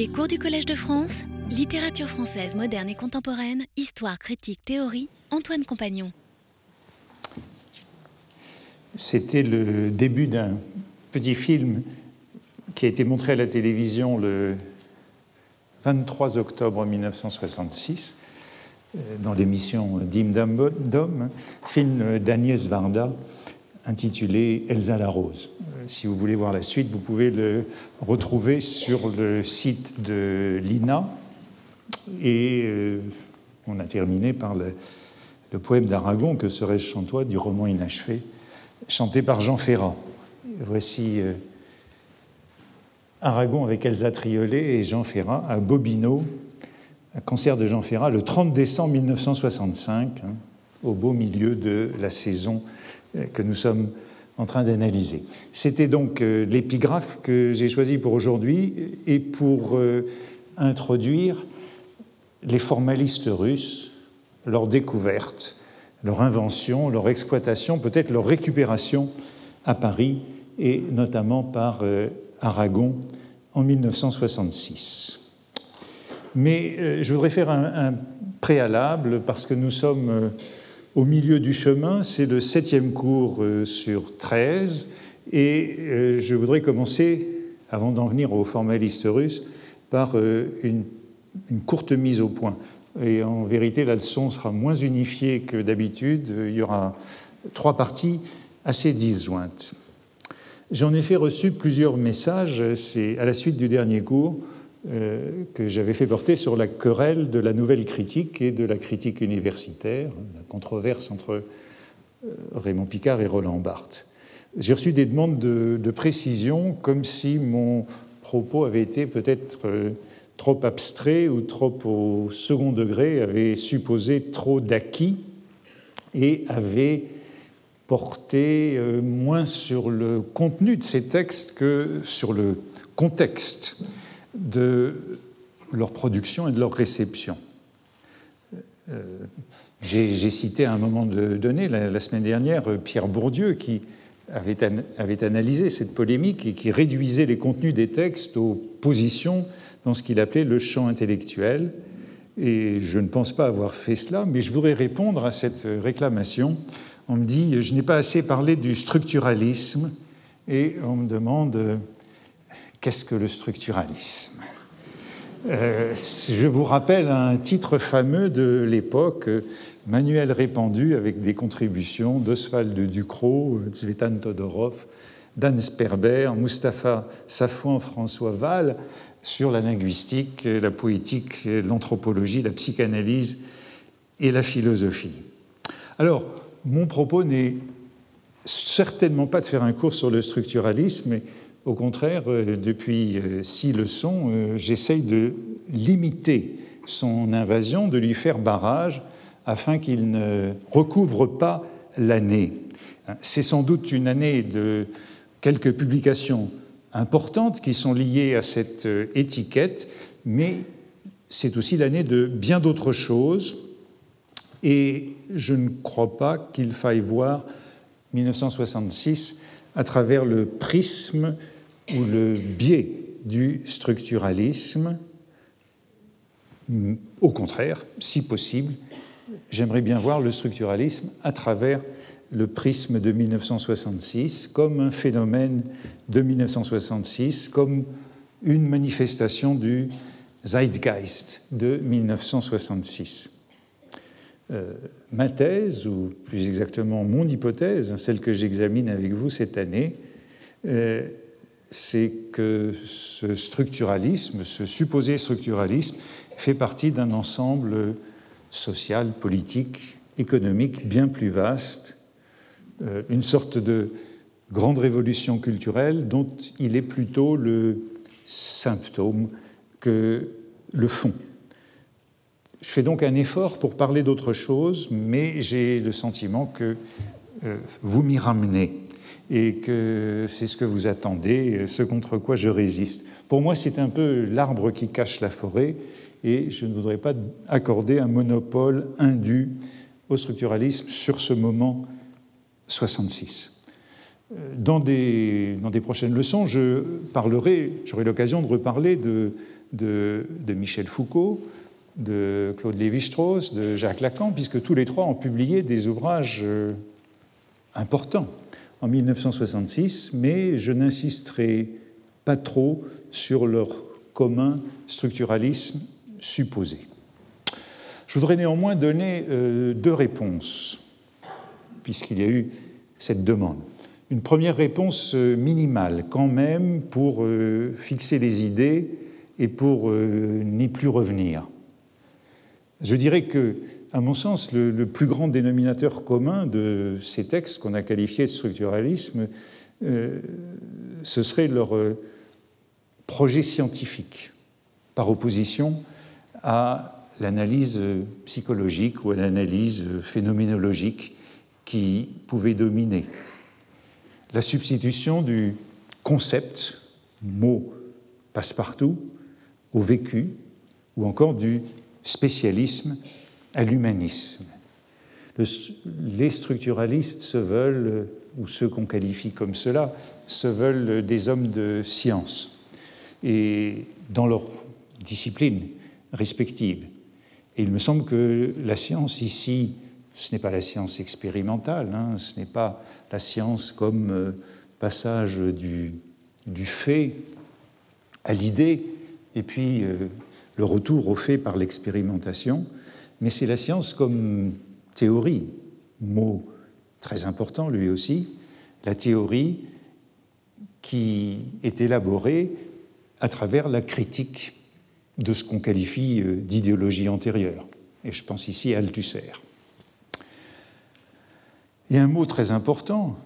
Les cours du Collège de France, littérature française moderne et contemporaine, histoire, critique, théorie, Antoine Compagnon. C'était le début d'un petit film qui a été montré à la télévision le 23 octobre 1966 euh, dans l'émission Dim Dom, film d'Agnès Varda intitulé Elsa la Rose. Euh, si vous voulez voir la suite, vous pouvez le retrouver sur le site de l'INA. Et euh, on a terminé par le, poème d'Aragon, Que serais-je sans toi, du roman inachevé, chanté par Jean Ferrat. Voici euh, Aragon avec Elsa Triolet et Jean Ferrat à Bobino, un concert de Jean Ferrat le 30 décembre 1965, hein, au beau milieu de la saison que nous sommes en train d'analyser. C'était donc euh, l'épigraphe que j'ai choisi pour aujourd'hui et pour euh, introduire les formalistes russes, leur découverte, leur invention, leur exploitation, peut-être leur récupération à Paris et notamment par euh, Aragon en 1966. Mais je voudrais faire un préalable parce que nous sommes au milieu du chemin, c'est le septième cours euh, sur 13, et euh, je voudrais commencer, avant d'en venir aux formalistes russes, par euh, une, courte mise au point. Et en vérité, la leçon sera moins unifiée que d'habitude. Il y aura trois parties assez disjointes. J'en ai fait reçu plusieurs messages, à la suite du dernier cours, euh, que j'avais fait porter sur la querelle de la nouvelle critique et de la critique universitaire, la controverse entre euh, Raymond Picard et Roland Barthes. J'ai reçu des demandes de, précision, comme si mon propos avait été peut-être euh, trop abstrait ou trop au second degré, avait supposé trop d'acquis et avait porté moins sur le contenu de ces textes que sur le contexte de leur production et de leur réception. Euh, j'ai cité à un moment donné, la, semaine dernière, Pierre Bourdieu, qui avait, avait, analysé cette polémique et qui réduisait les contenus des textes aux positions dans ce qu'il appelait le champ intellectuel. Et je ne pense pas avoir fait cela, mais je voudrais répondre à cette réclamation. On me dit, je n'ai pas assez parlé du structuralisme, et on me demande Qu'est-ce que le structuralisme? Euh, Je vous rappelle un titre fameux de l'époque, manuel répandu avec des contributions d'Oswald Ducrot, Zvetan Todorov, Dan Sperber, Mustapha Safouan, François Val, sur la linguistique, la poétique, l'anthropologie, la psychanalyse et la philosophie. Alors, mon propos n'est certainement pas de faire un cours sur le structuralisme, mais au contraire, euh, depuis euh, six leçons, euh, j'essaye de limiter son invasion, de lui faire barrage afin qu'il ne recouvre pas l'année. C'est sans doute une année de quelques publications importantes qui sont liées à cette étiquette, mais c'est aussi l'année de bien d'autres choses. Et je ne crois pas qu'il faille voir 1966 à travers le prisme ou le biais du structuralisme. Au contraire, si possible, j'aimerais bien voir le structuralisme à travers le prisme de 1966 comme un phénomène de 1966, comme une manifestation du Zeitgeist de 1966. Euh, ma thèse, ou plus exactement mon hypothèse, celle que j'examine avec vous cette année, euh, c'est que ce structuralisme, ce supposé structuralisme, fait partie d'un ensemble social, politique, économique bien plus vaste, euh, une sorte de grande révolution culturelle dont il est plutôt le symptôme que le fond. Je fais donc un effort pour parler d'autre chose, mais j'ai le sentiment que euh, vous m'y ramenez et que c'est ce que vous attendez, ce contre quoi je résiste. Pour moi, c'est un peu l'arbre qui cache la forêt, et je ne voudrais pas accorder un monopole indu au structuralisme sur ce moment 66. Dans des, dans des prochaines leçons, je parlerai, j'aurai l'occasion de reparler de de, Michel Foucault, de Claude Lévi-Strauss, de Jacques Lacan, puisque tous les trois ont publié des ouvrages euh, importants en 1966, mais je n'insisterai pas trop sur leur commun structuralisme supposé. Je voudrais néanmoins donner euh, deux réponses, puisqu'il y a eu cette demande. Une première réponse euh, minimale, quand même, pour fixer les idées et pour n'y plus revenir. Je dirais que, à mon sens, le, plus grand dénominateur commun de ces textes qu'on a qualifiés de structuralisme, euh, ce serait leur euh, projet scientifique, par opposition à l'analyse psychologique ou à l'analyse phénoménologique qui pouvait dominer. La substitution du concept, mot passe-partout, au vécu, ou encore du spécialisme à l'humanisme. les structuralistes se veulent, ou ceux qu'on qualifie comme cela, se veulent des hommes de science, et dans leur discipline respective. Et il me semble que la science ici, ce n'est pas la science expérimentale, hein, ce n'est pas la science comme euh, passage du, fait à l'idée, et puis euh, le retour au fait par l'expérimentation, mais c'est la science comme théorie, mot très important lui aussi, la théorie qui est élaborée à travers la critique de ce qu'on qualifie euh, d'idéologie antérieure. Et je pense ici à Althusser. Il y a un mot très important,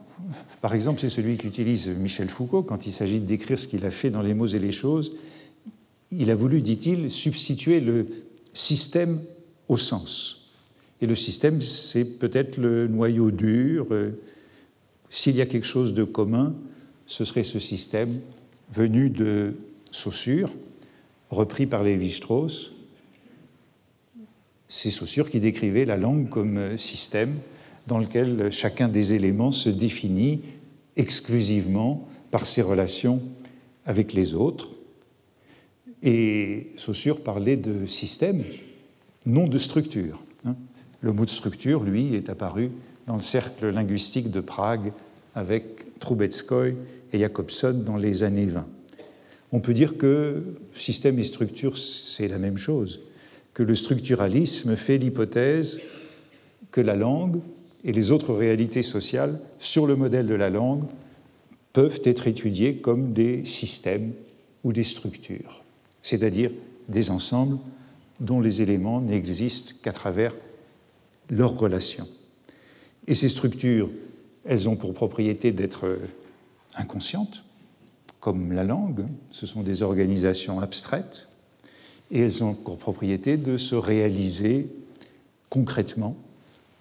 par exemple, c'est celui qu'utilise Michel Foucault quand il s'agit de décrire ce qu'il a fait dans Les mots et les choses il a voulu, dit-il, substituer le système au sens. Et le système, c'est peut-être le noyau dur. S'il y a quelque chose de commun, ce serait ce système venu de Saussure, repris par Lévi-Strauss. Ces Saussure qui décrivaient la langue comme système dans lequel chacun des éléments se définit exclusivement par ses relations avec les autres. Et Saussure parlait de système, non de structure. Hein. Le mot de structure, lui, est apparu dans le cercle linguistique de Prague avec Trubetskoy et Jacobson dans les années 20. On peut dire que système et structure, c'est la même chose, que le structuralisme fait l'hypothèse que la langue et les autres réalités sociales sur le modèle de la langue peuvent être étudiées comme des systèmes ou des structures c'est-à-dire des ensembles dont les éléments n'existent qu'à travers leurs relations. Et ces structures, elles ont pour propriété d'être inconscientes, comme la langue, ce sont des organisations abstraites, et elles ont pour propriété de se réaliser concrètement,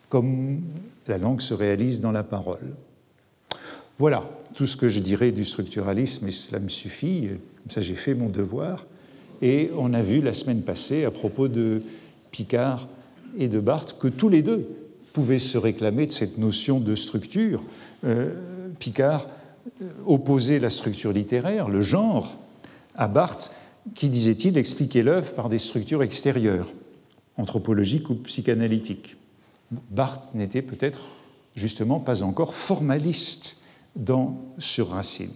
comme la langue se réalise dans la parole. Voilà tout ce que je dirais du structuralisme, et cela me suffit, comme ça j'ai fait mon devoir. Et on a vu la semaine passée, à propos de Picard et de Barthes, que tous les deux pouvaient se réclamer de cette notion de structure. Euh, Picard euh, opposait la structure littéraire, le genre, à Barthes, qui, disait-il, expliquait l'œuvre par des structures extérieures, anthropologiques ou psychanalytiques. Barthes n'était peut-être justement pas encore formaliste dans Sur Racine.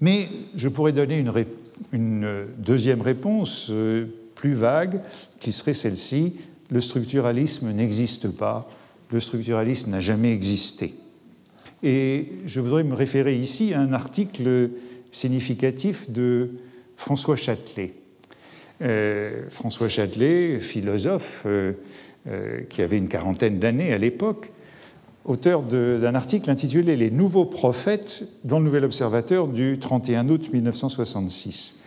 Mais je pourrais donner une, réponse une deuxième réponse euh, plus vague qui serait celle-ci, le structuralisme n'existe pas, le structuralisme n'a jamais existé. Et je voudrais me référer ici à un article significatif de François Châtelet. Euh, François Châtelet, philosophe euh, qui avait une quarantaine d'années à l'époque, auteur d'un article intitulé Les nouveaux prophètes dans le Nouvel Observateur du 31 août 1966.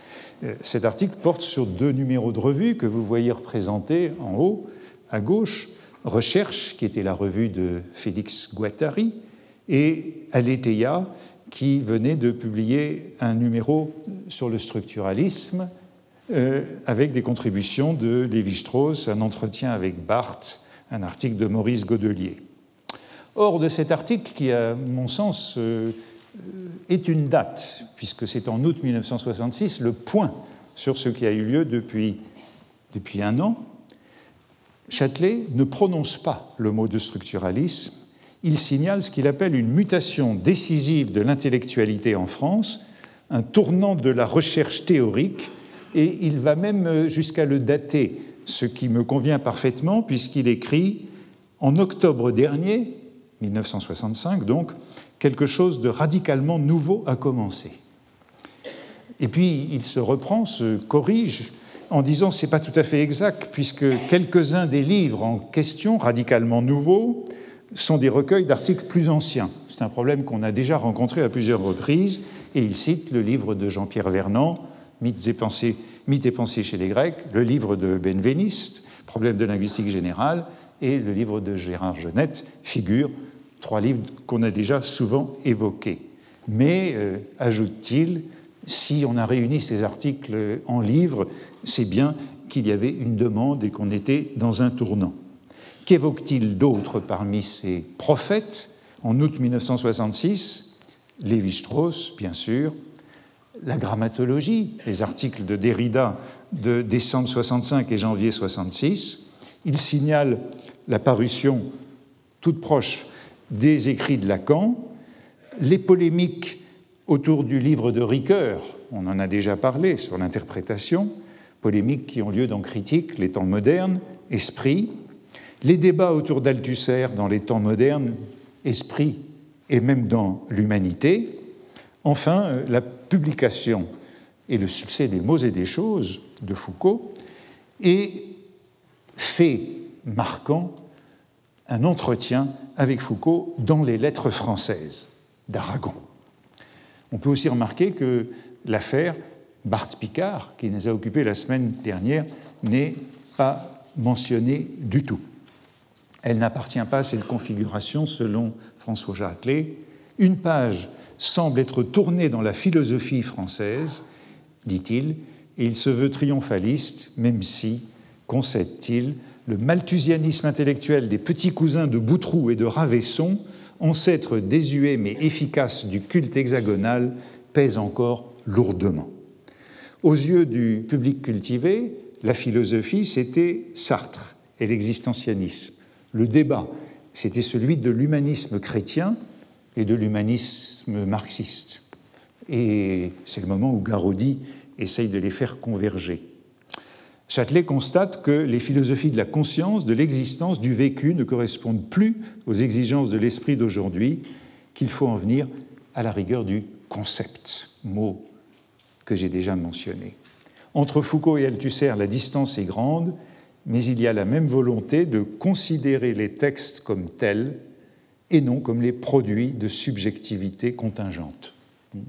Euh, cet article porte sur deux numéros de revue que vous voyez représentés en haut à gauche. Recherche, qui était la revue de Félix Guattari, et Aletheia, qui venait de publier un numéro sur le structuralisme euh, avec des contributions de Lévi-Strauss, un entretien avec Barthes, un article de Maurice Godelier. Or, de cet article, qui, à mon sens, euh, est une date, puisque c'est en août 1966, le point sur ce qui a eu lieu depuis, depuis un an, Châtelet ne prononce pas le mot de structuralisme, il signale ce qu'il appelle une mutation décisive de l'intellectualité en France, un tournant de la recherche théorique, et il va même jusqu'à le dater, ce qui me convient parfaitement, puisqu'il écrit En octobre dernier, 1965 donc, quelque chose de radicalement nouveau a commencé. Et puis il se reprend, se corrige en disant c'est pas tout à fait exact puisque quelques-uns des livres en question radicalement nouveaux sont des recueils d'articles plus anciens. C'est un problème qu'on a déjà rencontré à plusieurs reprises et il cite le livre de Jean-Pierre Vernant, Mythes et pensées, Mythes et pensées chez les Grecs, le livre de Benveniste, Problème de linguistique générale, et le livre de Gérard Genette, Figure, trois livres qu'on a déjà souvent évoqués. Mais, euh, ajoute-t-il, si on a réuni ces articles en livre, c'est bien qu'il y avait une demande et qu'on était dans un tournant. Qu'évoque-t-il d'autre parmi ces prophètes? En août 1966, Lévi-Strauss, bien sûr, la grammatologie, les articles de Derrida de décembre 65 et janvier 66. Il signale la parution toute proche des écrits de Lacan, les polémiques autour du livre de Ricoeur, on en a déjà parlé sur l'interprétation, polémiques qui ont lieu dans Critique, les temps modernes, Esprit, les débats autour d'Althusser dans les temps modernes, Esprit et même dans l'Humanité, enfin euh, la publication et le succès des mots et des choses de Foucault, et fait marquant un entretien avec Foucault dans les lettres françaises d'Aragon. On peut aussi remarquer que l'affaire Barthes Picard, qui nous a occupés la semaine dernière, n'est pas mentionnée du tout. Elle n'appartient pas à cette configuration selon François Jacquelet. Une page semble être tournée dans la philosophie française, dit-il, et il se veut triomphaliste, même si, concède-t-il, le malthusianisme intellectuel des petits cousins de Boutroux et de Ravesson, ancêtres désuets mais efficaces du culte hexagonal, pèse encore lourdement. Aux yeux du public cultivé, la philosophie, c'était Sartre et l'existentianisme. Le débat, c'était celui de l'humanisme chrétien et de l'humanisme marxiste. Et c'est le moment où Garodi essaye de les faire converger. Châtelet constate que les philosophies de la conscience, de l'existence, du vécu ne correspondent plus aux exigences de l'esprit d'aujourd'hui, qu'il faut en venir à la rigueur du concept, mot que j'ai déjà mentionné. Entre Foucault et Althusser, la distance est grande, mais il y a la même volonté de considérer les textes comme tels et non comme les produits de subjectivité contingente.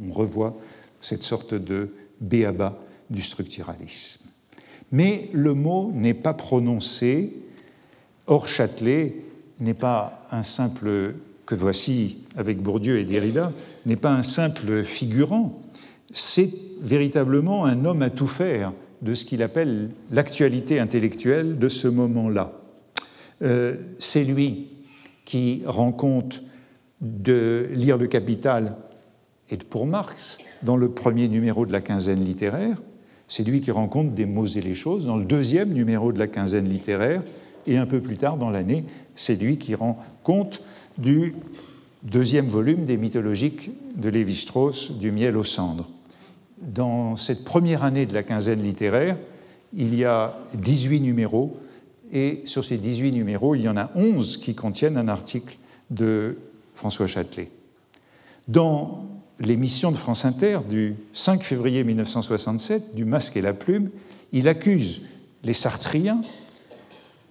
On revoit cette sorte de béaba du structuralisme mais le mot n'est pas prononcé. Or, Châtelet n'est pas un simple, que voici avec Bourdieu et Derrida, n'est pas un simple figurant, c'est véritablement un homme à tout faire de ce qu'il appelle l'actualité intellectuelle de ce moment-là. Euh, c'est lui qui rend compte de lire le Capital et pour Marx dans le premier numéro de la quinzaine littéraire, c'est lui qui rencontre des mots et les choses dans le deuxième numéro de la quinzaine littéraire, et un peu plus tard dans l'année, c'est lui qui rend compte du deuxième volume des mythologiques de Lévi-Strauss, Du miel aux cendres. Dans cette première année de la quinzaine littéraire, il y a 18 numéros, et sur ces 18 numéros, il y en a 11 qui contiennent un article de François Châtelet. Dans l'émission de France Inter du 5 février 1967, du Masque et la Plume, il accuse les Sartriens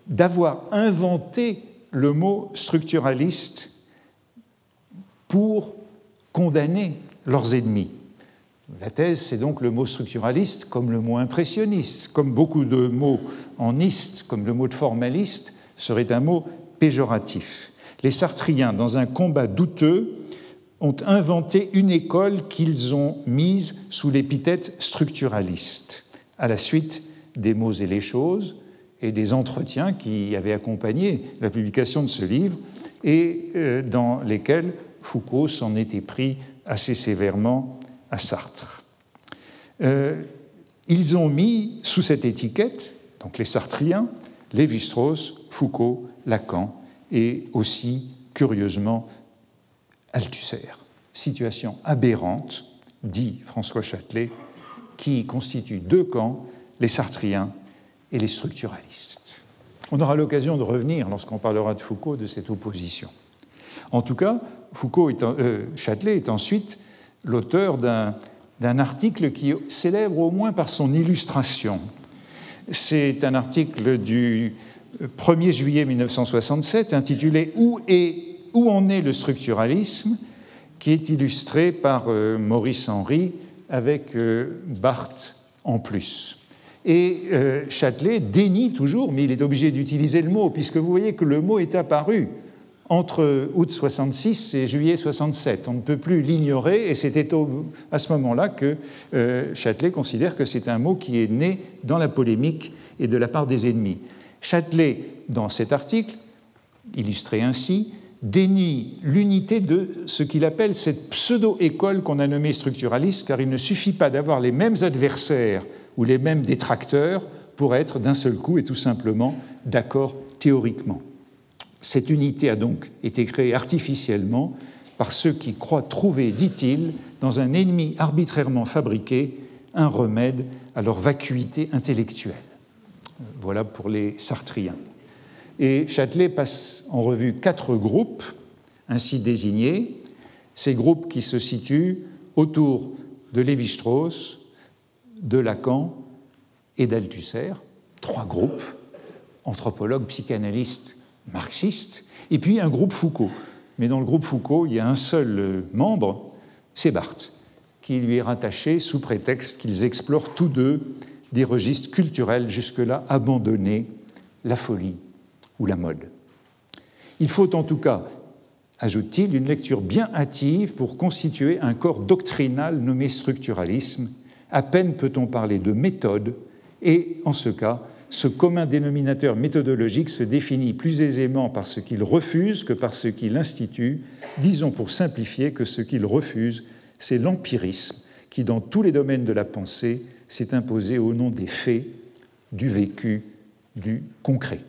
d'avoir inventé le mot structuraliste pour condamner leurs ennemis. La thèse, c'est donc le mot structuraliste comme le mot impressionniste, comme beaucoup de mots en iste, comme le mot de formaliste, serait un mot péjoratif. Les Sartriens, dans un combat douteux, ont inventé une école qu'ils ont mise sous l'épithète structuraliste, à la suite des mots et les choses et des entretiens qui avaient accompagné la publication de ce livre et euh, dans lesquels Foucault s'en était pris assez sévèrement à Sartre. Euh, ils ont mis sous cette étiquette, donc les Sartriens, Lévi-Strauss, Foucault, Lacan et aussi, curieusement, Althusser. Situation aberrante, dit François Châtelet, qui constitue deux camps, les Sartriens et les structuralistes. On aura l'occasion de revenir, lorsqu'on parlera de Foucault, de cette opposition. En tout cas, Foucault euh, Châtelet est ensuite l'auteur d'un article qui est célèbre au moins par son illustration. C'est un article du 1er juillet 1967 intitulé Où, où en est le structuralisme qui est illustré par euh, Maurice Henry avec euh, Barthes en plus. Et Châtelet dénie toujours, mais il est obligé d'utiliser le mot, puisque vous voyez que le mot est apparu entre août 66 et juillet 67. On ne peut plus l'ignorer et c'était à ce moment-là que euh, Châtelet considère que c'est un mot qui est né dans la polémique et de la part des ennemis. Châtelet, dans cet article, illustré ainsi, dénie l'unité de ce qu'il appelle cette pseudo-école qu'on a nommée structuraliste, car il ne suffit pas d'avoir les mêmes adversaires ou les mêmes détracteurs pour être d'un seul coup et tout simplement d'accord théoriquement. Cette unité a donc été créée artificiellement par ceux qui croient trouver, dit-il, dans un ennemi arbitrairement fabriqué, un remède à leur vacuité intellectuelle. Voilà pour les Sartriens. Et Châtelet passe en revue quatre groupes ainsi désignés, ces groupes qui se situent autour de Lévi-Strauss, de Lacan et d'Althusser, trois groupes, anthropologues, psychanalystes marxiste, et puis un groupe Foucault. Mais dans le groupe Foucault, il y a un seul euh, membre, c'est Barthes, qui lui est rattaché sous prétexte qu'ils explorent tous deux des registres culturels jusque-là abandonnés, la folie ou la mode. Il faut en tout cas, ajoute-t-il, une lecture bien hâtive pour constituer un corps doctrinal nommé structuralisme. À peine peut-on parler de méthode, et en ce cas, ce commun dénominateur méthodologique se définit plus aisément par ce qu'il refuse que par ce qu'il institue. Disons pour simplifier que ce qu'il refuse, c'est l'empirisme qui, dans tous les domaines de la pensée, s'est imposé au nom des faits, du vécu, du concret.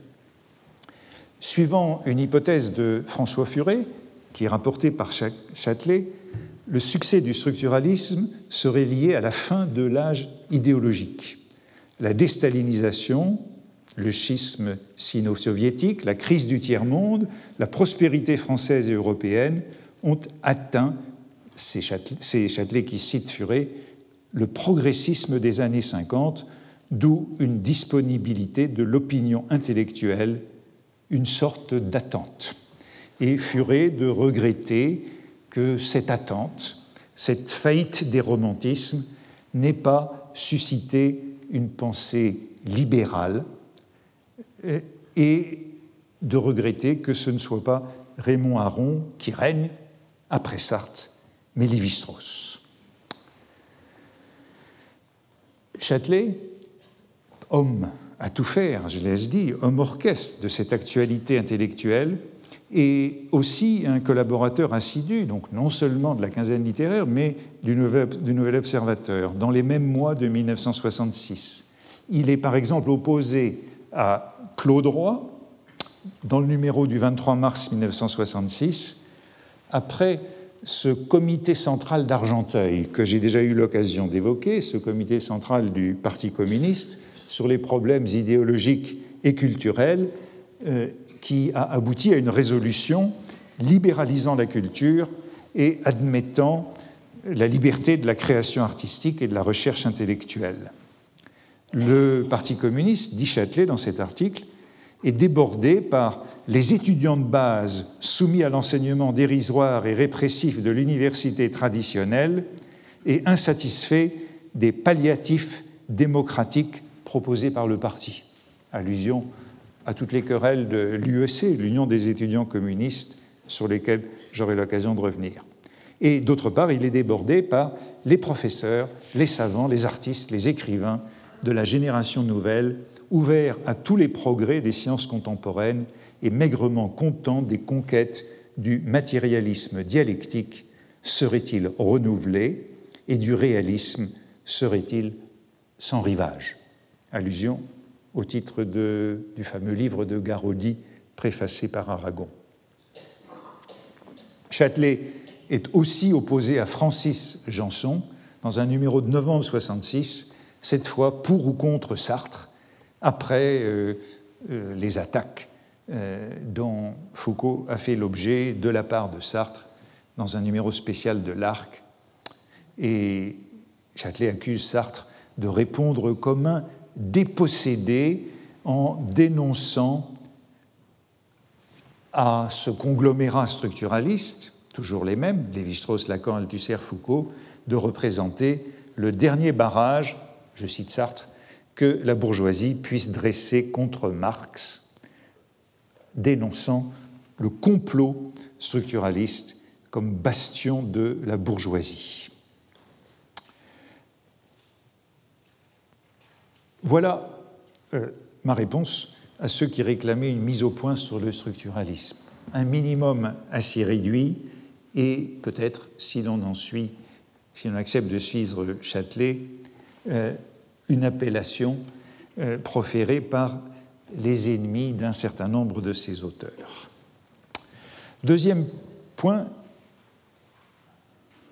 Suivant une hypothèse de François Furet, qui est rapportée par Châtelet, le succès du structuralisme serait lié à la fin de l'âge idéologique. La déstalinisation, le schisme sino-soviétique, la crise du tiers-monde, la prospérité française et européenne ont atteint, ces Châtelet, qui citent Furet, le progressisme des années 50, d'où une disponibilité de l'opinion intellectuelle, une sorte d'attente. Et Furet de regretter que cette attente, cette faillite des romantismes, n'ait pas suscité une pensée libérale et de regretter que ce ne soit pas Raymond Aron qui règne après Sartre, mais Lévi-Strauss. Châtelet, homme à tout faire, je l'ai dit, homme orchestre de cette actualité intellectuelle, et aussi un collaborateur assidu, donc non seulement de la quinzaine littéraire, mais du Nouvel, du nouvel Observateur, dans les mêmes mois de 1966. Il est par exemple opposé à Claude Roy, dans le numéro du 23 mars 1966, après ce comité central d'Argenteuil, que j'ai déjà eu l'occasion d'évoquer, ce comité central du Parti communiste, sur les problèmes idéologiques et culturels, euh, qui a abouti à une résolution libéralisant la culture et admettant la liberté de la création artistique et de la recherche intellectuelle. Le Parti communiste, dit Châtelet dans cet article, est débordé par les étudiants de base soumis à l'enseignement dérisoire et répressif de l'université traditionnelle et insatisfait des palliatifs démocratiques proposés par le parti. Allusion à toutes les querelles de l'UEC, l'Union des étudiants communistes, sur lesquelles j'aurai l'occasion de revenir. Et d'autre part, il est débordé par les professeurs, les savants, les artistes, les écrivains de la génération nouvelle, ouverts à tous les progrès des sciences contemporaines et maigrement contents des conquêtes du matérialisme dialectique serait-il renouvelé et du réalisme serait-il sans rivage, allusion au titre du fameux livre de Garaudy préfacé par Aragon. Châtelet est aussi opposé à Francis Janson dans un numéro de novembre 66, cette fois pour ou contre Sartre, après euh, euh, les attaques euh, dont Foucault a fait l'objet de la part de Sartre dans un numéro spécial de l'Arc. Et Châtelet accuse Sartre de répondre comme un dépossédé en dénonçant à ce conglomérat structuraliste, toujours les mêmes, Lévi-Strauss, Lacan, Althusser, Foucault, de représenter le dernier barrage, je cite Sartre, que la bourgeoisie puisse dresser contre Marx, dénonçant le complot structuraliste comme bastion de la bourgeoisie. Voilà euh, ma réponse à ceux qui réclamaient une mise au point sur le structuralisme. Un minimum assez réduit et peut-être, si l'on en suit, si l'on accepte de suivre Châtelet, euh, une appellation euh, proférée par les ennemis d'un certain nombre de ses auteurs. Deuxième point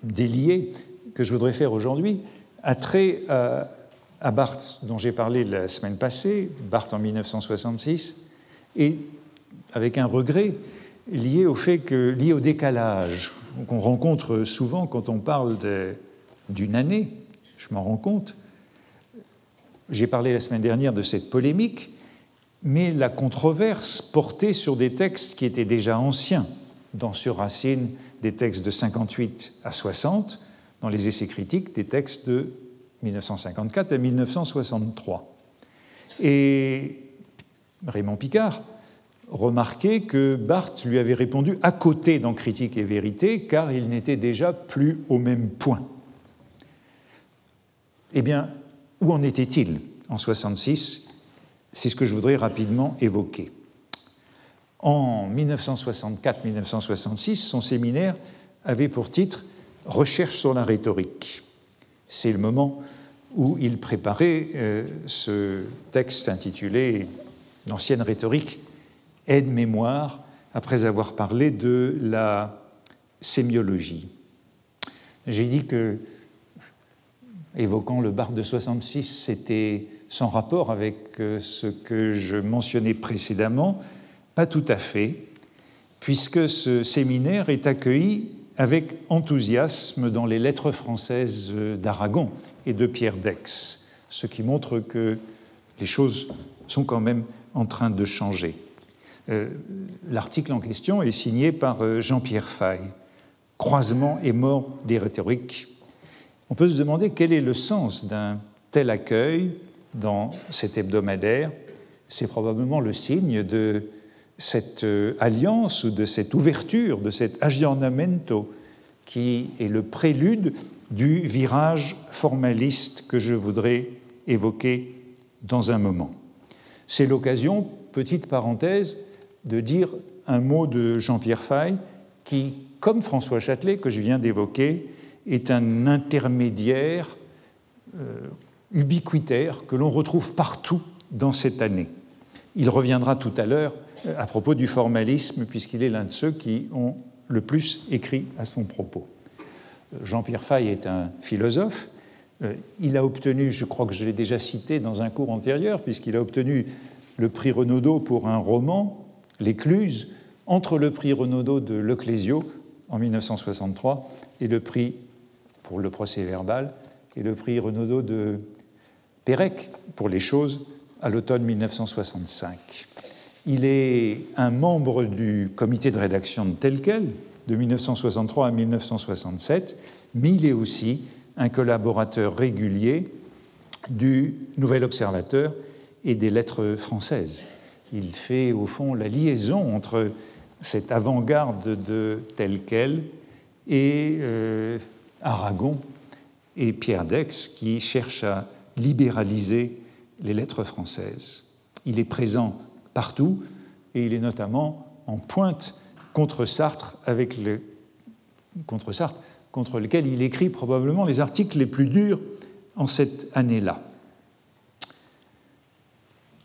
délié que je voudrais faire aujourd'hui a trait à à Barthes, dont j'ai parlé la semaine passée, Barthes en 1966, et avec un regret lié au fait lié au décalage qu'on rencontre souvent quand on parle d'une année, je m'en rends compte. J'ai parlé la semaine dernière de cette polémique, mais la controverse portait sur des textes qui étaient déjà anciens, dans Sur Racine, des textes de 58 à 60, dans les essais critiques, des textes de 1954 à 1963. Et Raymond Picard remarquait que Barthes lui avait répondu à côté dans Critique et Vérité, car il n'était déjà plus au même point. Eh bien, où en était-il en 66 C'est ce que je voudrais rapidement évoquer. En 1964-1966, son séminaire avait pour titre Recherche sur la rhétorique. C'est le moment où il préparait euh, ce texte intitulé L'ancienne rhétorique, aide-mémoire, après avoir parlé de la sémiologie. J'ai dit que, évoquant le bar de 66, c'était sans rapport avec euh, ce que je mentionnais précédemment, pas tout à fait, puisque ce séminaire est accueilli avec enthousiasme dans les lettres françaises d'Aragon et de Pierre Dex, ce qui montre que les choses sont quand même en train de changer. Euh, l'article en question est signé par euh, Jean-Pierre Fay, Croisement et mort des rhétoriques. On peut se demander quel est le sens d'un tel accueil dans cet hebdomadaire. C'est probablement le signe de cette euh, alliance ou de cette ouverture, de cet aggiornamento qui est le prélude du virage formaliste que je voudrais évoquer dans un moment. C'est l'occasion, petite parenthèse, de dire un mot de Jean-Pierre Fay, qui, comme François Châtelet, que je viens d'évoquer, est un intermédiaire euh, ubiquitaire que l'on retrouve partout dans cette année. Il reviendra tout à l'heure à propos du formalisme, puisqu'il est l'un de ceux qui ont le plus écrit à son propos. Jean-Pierre Fay est un philosophe. Euh, il a obtenu, je crois que je l'ai déjà cité dans un cours antérieur, puisqu'il a obtenu le prix Renaudot pour un roman, L'Écluse, entre le prix Renaudot de Leclésio en 1963 et le prix pour le procès verbal et le prix Renaudot de Pérec pour les choses à l'automne 1965. Il est un membre du comité de rédaction de tel quel, de 1963 à 1967, mais il est aussi un collaborateur régulier du Nouvel Observateur et des lettres françaises. Il fait au fond la liaison entre cette avant-garde de tel quel et euh, Aragon et Pierre Dex qui cherche à libéraliser les lettres françaises. Il est présent partout, et il est notamment en pointe contre Sartre, contre lequel il écrit probablement les articles les plus durs en cette année-là.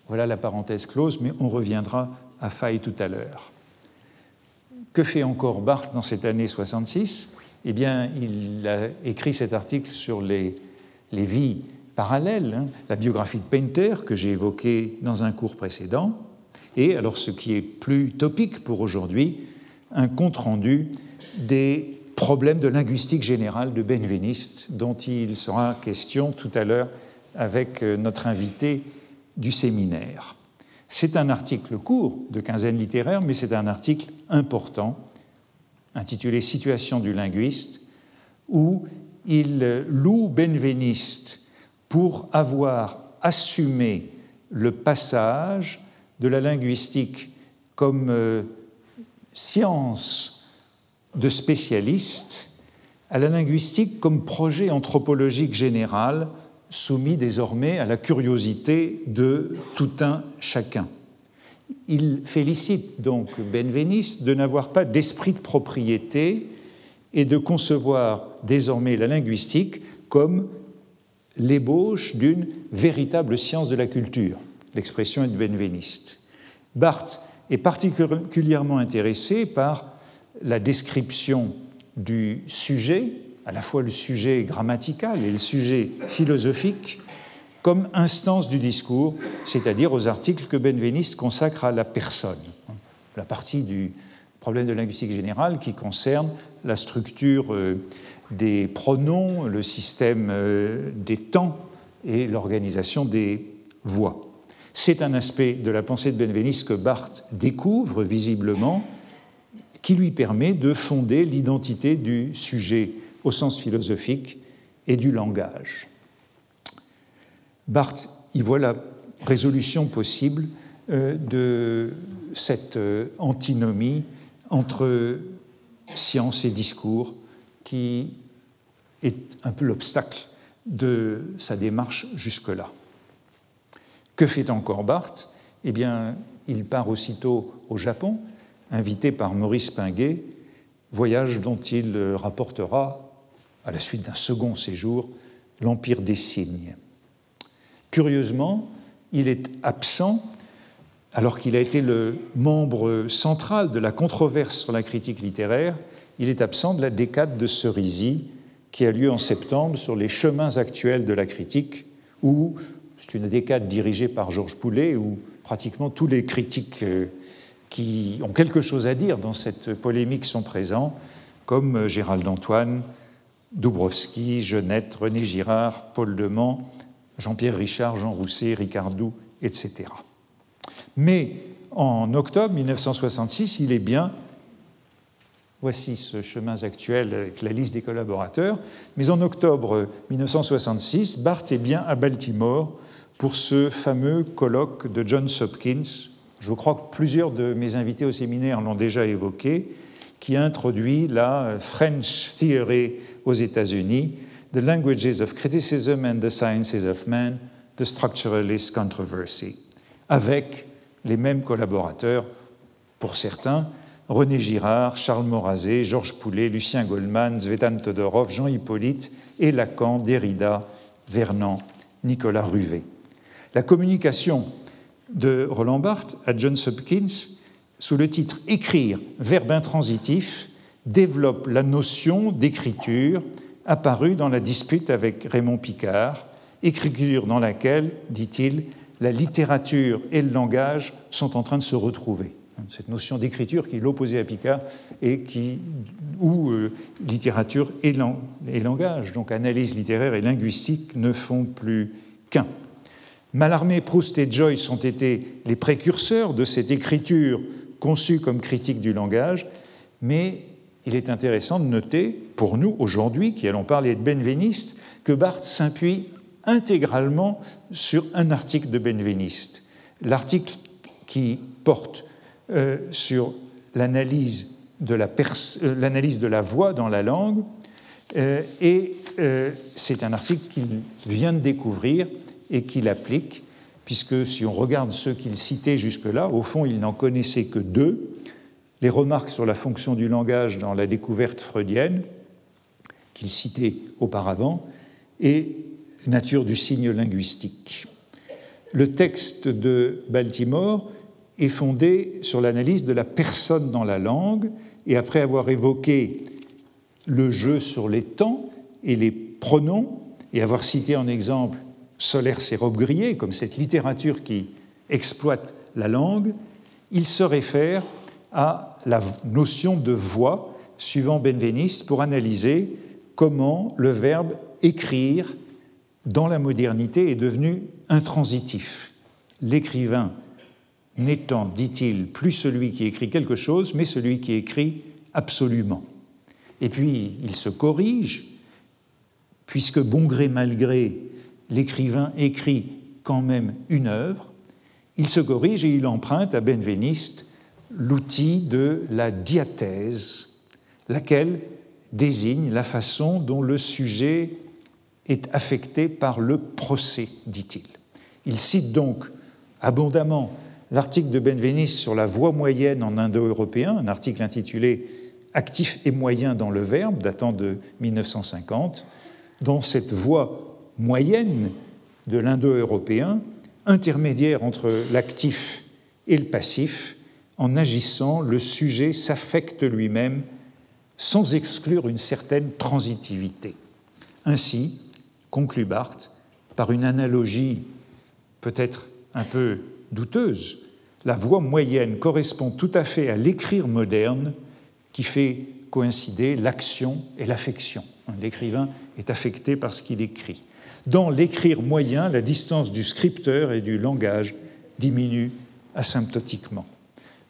Voilà la parenthèse close, mais on reviendra à Faille tout à l'heure. Que fait encore Barthes dans cette année 66 Eh bien, il a écrit cet article sur les, les vies parallèles, hein, la biographie de Painter que j'ai évoquée dans un cours précédent, et alors ce qui est plus topique pour aujourd'hui, un compte-rendu des problèmes de linguistique générale de Benveniste, dont il sera question tout à l'heure avec euh, notre invité du séminaire. C'est un article court de quinzaine littéraire, mais c'est un article important, intitulé Situation du linguiste, où il loue Benveniste pour avoir assumé le passage de la linguistique comme euh, science de spécialistes à la linguistique comme projet anthropologique général soumis désormais à la curiosité de tout un chacun. Il félicite donc Benveniste de n'avoir pas d'esprit de propriété et de concevoir désormais la linguistique comme l'ébauche d'une véritable science de la culture. L'expression est de Benveniste. Barthes est particulièrement intéressé par la description du sujet, à la fois le sujet grammatical et le sujet philosophique, comme instance du discours, c'est-à-dire aux articles que Benveniste consacre à la personne. La partie du problème de linguistique générale qui concerne la structure euh, des pronoms, le système euh, des temps et l'organisation des voix. C'est un aspect de la pensée de Benveniste que Barthes découvre visiblement, qui lui permet de fonder l'identité du sujet au sens philosophique et du langage. Barthes y voit la résolution possible euh, de cette euh, antinomie entre science et discours qui est un peu l'obstacle de sa démarche jusque-là. Que fait encore Barthes? Eh bien, il part aussitôt au Japon, invité par Maurice Pinguet, voyage dont il rapportera, à la suite d'un second séjour, l'Empire des Signes. Curieusement, il est absent, alors qu'il a été le membre central de la controverse sur la critique littéraire, il est absent de la décade de Cerisy qui a lieu en septembre sur les chemins actuels de la critique, où c'est une décade dirigée par Georges Poulet, où pratiquement tous les critiques euh, qui ont quelque chose à dire dans cette polémique sont présents, comme euh, Gérald Antoine, Doubrowski, Genette, René Girard, Paul Demand, Jean-Pierre Richard, Jean Rousset, Ricardou, etc. Mais en octobre 1966, il est bien Voici ce chemin actuel avec la liste des collaborateurs. Mais en octobre 1966, Barth est bien à Baltimore pour ce fameux colloque de John Hopkins. Je crois que plusieurs de mes invités au séminaire l'ont déjà évoqué, qui introduit la French Theory aux États-Unis, The Languages of Criticism and the Sciences of Man, The Structuralist Controversy, avec les mêmes collaborateurs, pour certains, René Girard, Charles Morazet, Georges Poulet, Lucien Goldman, Zvetan Todorov, Jean Hippolyte et Lacan, Derrida, Vernon, Nicolas Ruvet. La communication de Roland Barthes à John Hopkins, sous le titre Écrire, verbe intransitif, développe la notion d'écriture apparue dans la dispute avec Raymond Picard, écriture dans laquelle, dit-il, la littérature et le langage sont en train de se retrouver cette notion d'écriture qui est à Picard et qui, où euh, littérature et, langage, donc analyse littéraire et linguistique, ne font plus qu'un. Mallarmé, Proust et Joyce ont été les précurseurs de cette écriture conçue comme critique du langage, mais il est intéressant de noter, pour nous aujourd'hui, qui allons parler de Benveniste, que Barthes s'appuie intégralement sur un article de Benveniste. L'article qui porte euh, sur l'analyse de, la euh, l'analyse de la voix dans la langue. Euh, et c'est un article qu'il vient de découvrir et qu'il applique, puisque si on regarde ceux qu'il citait jusque-là, au fond, il n'en connaissait que deux. Les remarques sur la fonction du langage dans la découverte freudienne, qu'il citait auparavant, et nature du signe linguistique. le texte de Baltimore est fondé sur l'analyse de la personne dans la langue, et après avoir évoqué le jeu sur les temps et les pronoms, et avoir cité en exemple Solaire et robes grillées, comme cette littérature qui exploite la langue, il se réfère à la notion de voix suivant Benveniste pour analyser comment le verbe écrire dans la modernité est devenu intransitif. L'écrivain n'étant, dit-il, plus celui qui écrit quelque chose, mais celui qui écrit absolument. Et puis il se corrige, puisque bon gré mal gré, l'écrivain écrit quand même une œuvre, il se corrige et il emprunte à Benveniste l'outil de la diathèse, laquelle désigne la façon dont le sujet est affecté par le procès, dit-il. Il cite donc abondamment l'article de Benveniste sur la voix moyenne en indo-européen, un article intitulé Actif et moyen dans le verbe, datant de 1950, dont cette voix moyenne de l'indo-européen, intermédiaire entre l'actif et le passif, en agissant, le sujet s'affecte lui-même sans exclure une certaine transitivité. Ainsi, conclut Barthes, par une analogie peut-être un peu douteuse, la voix moyenne correspond tout à fait à l'écrire moderne qui fait coïncider l'action et l'affection. L'écrivain est affecté par ce qu'il écrit. Dans l'écrire moyen, la distance du scripteur et du langage diminue asymptotiquement.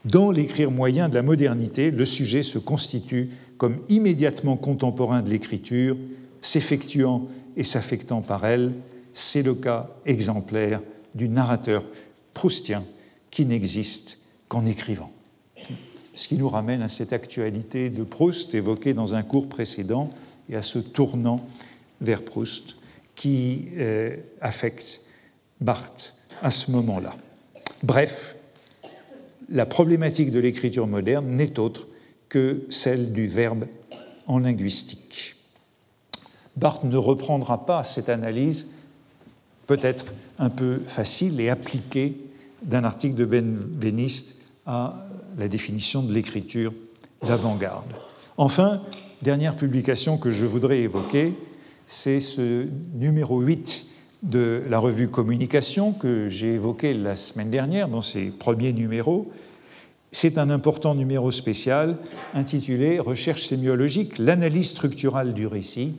Dans l'écrire moyen de la modernité, le sujet se constitue comme immédiatement contemporain de l'écriture, s'effectuant et s'affectant par elle. C'est le cas exemplaire du narrateur proustien qui n'existe qu'en écrivant. Ce qui nous ramène à cette actualité de Proust évoquée dans un cours précédent et à ce tournant vers Proust qui euh, affecte Barthes à ce moment-là. Bref, la problématique de l'écriture moderne n'est autre que celle du verbe en linguistique. Barthes ne reprendra pas cette analyse, peut-être un peu facile et appliquée, d'un article de Benveniste à la définition de l'écriture d'avant-garde. Enfin, dernière publication que je voudrais évoquer, c'est ce numéro 8 de la revue Communication que j'ai évoqué la semaine dernière dans ses premiers numéros. C'est un important numéro spécial intitulé Recherche sémiologique, l'analyse structurale du récit,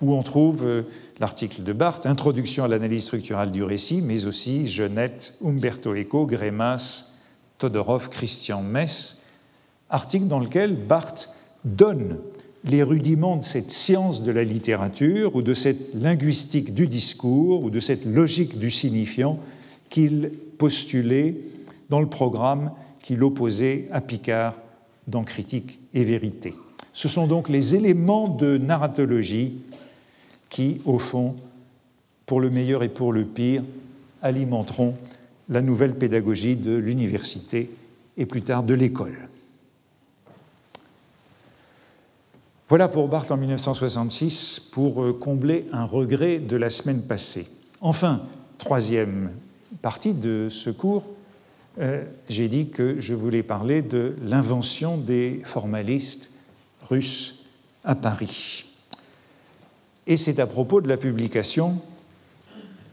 où on trouve euh, l'article de Barthes, Introduction à l'analyse structurale du récit, mais aussi Genette, Umberto Eco, Grémas, Todorov, Christian Mess, article dans lequel Barthes donne les rudiments de cette science de la littérature ou de cette linguistique du discours ou de cette logique du signifiant qu'il postulait dans le programme qu'il opposait à Picard dans Critique et Vérité. Ce sont donc les éléments de narratologie qui, au fond, pour le meilleur et pour le pire, alimenteront la nouvelle pédagogie de l'université et plus tard de l'école. Voilà pour Barthes en 1966 pour euh, combler un regret de la semaine passée. Enfin, troisième partie de ce cours, euh, j'ai dit que je voulais parler de l'invention des formalistes russes à Paris. Et c'est à propos de la publication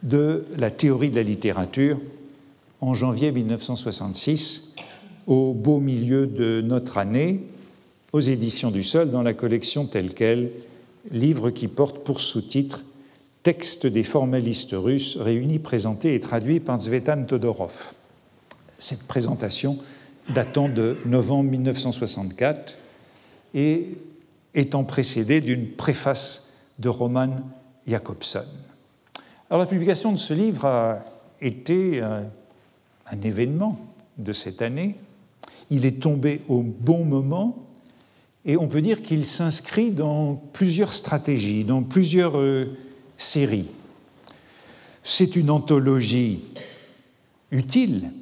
de la théorie de la littérature en janvier 1966, au beau milieu de notre année, aux éditions du Sol dans la collection telle qu'elle, livre qui porte pour sous-titre Texte des formalistes russes réunis, présentés et traduits par Zvetan Todorov. Cette présentation datant de novembre 1964 et étant précédée d'une préface de Roman Jakobson. Alors la publication de ce livre a été un événement de cette année. Il est tombé au bon moment et on peut dire qu'il s'inscrit dans plusieurs stratégies, dans plusieurs euh, séries. C'est une anthologie utile,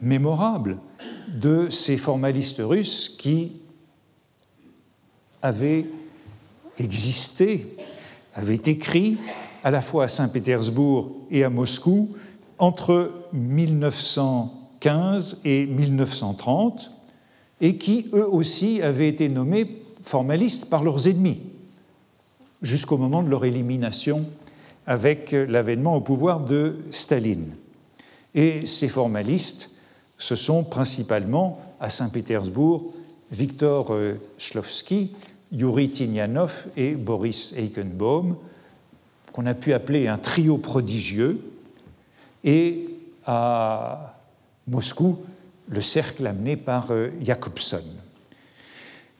mémorable, de ces formalistes russes qui avaient existé, avaient écrit à la fois à Saint-Pétersbourg et à Moscou entre 1915 et 1930 et qui, eux aussi, avaient été nommés formalistes par leurs ennemis jusqu'au moment de leur élimination avec l'avènement au pouvoir de Staline. Et ces formalistes, ce sont principalement à Saint-Pétersbourg Viktor euh, Shlovsky, Yuri Tinyanov et Boris Eichenbaum, qu'on a pu appeler un trio prodigieux, et à Moscou, le cercle amené par euh, Jacobson.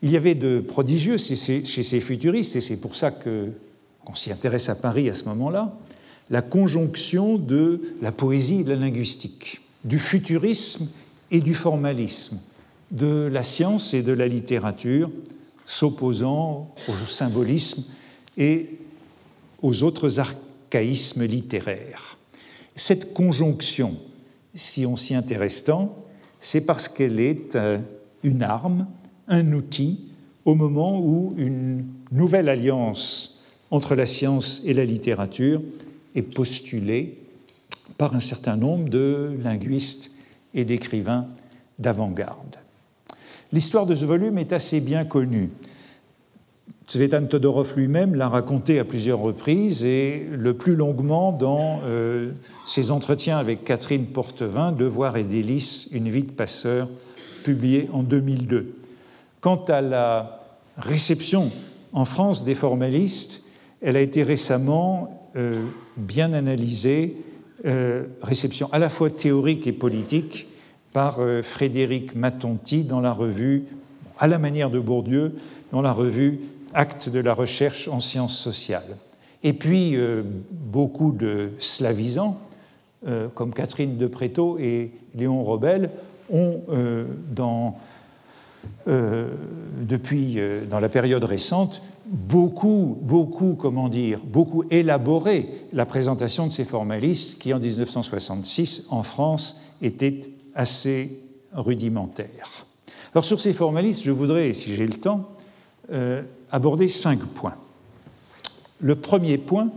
Il y avait de prodigieux chez ces futuristes, et c'est pour ça qu'on s'y intéresse à Paris à ce moment-là, la conjonction de la poésie et de la linguistique, du futurisme et du formalisme, de la science et de la littérature, s'opposant au symbolisme et aux autres archaïsmes littéraires. Cette conjonction, si on s'y intéresse tant, c'est parce qu'elle est euh, une arme un outil au moment où une nouvelle alliance entre la science et la littérature est postulée par un certain nombre de linguistes et d'écrivains d'avant-garde. L'histoire de ce volume est assez bien connue. Tsvetan Todorov lui-même l'a raconté à plusieurs reprises et le plus longuement dans euh, ses entretiens avec Catherine Portevin, Devoir et délices, une vie de passeur, publié en 2002. Quant à la réception en France des formalistes, elle a été récemment euh, bien analysée, euh, réception à la fois théorique et politique, par Frédéric Matonti dans la revue, à la manière de Bourdieu, dans la revue Actes de la recherche en sciences sociales. Et puis, beaucoup de slavisants, comme Catherine de Préto et Léon Robel, ont, dans euh, depuis, euh, dans la période récente, beaucoup, beaucoup, comment dire, beaucoup élaboré la présentation de ces formalistes qui, en 1966, en France, étaient assez rudimentaires. Alors, sur ces formalistes, je voudrais, si j'ai le temps, euh, aborder cinq points. Le premier point,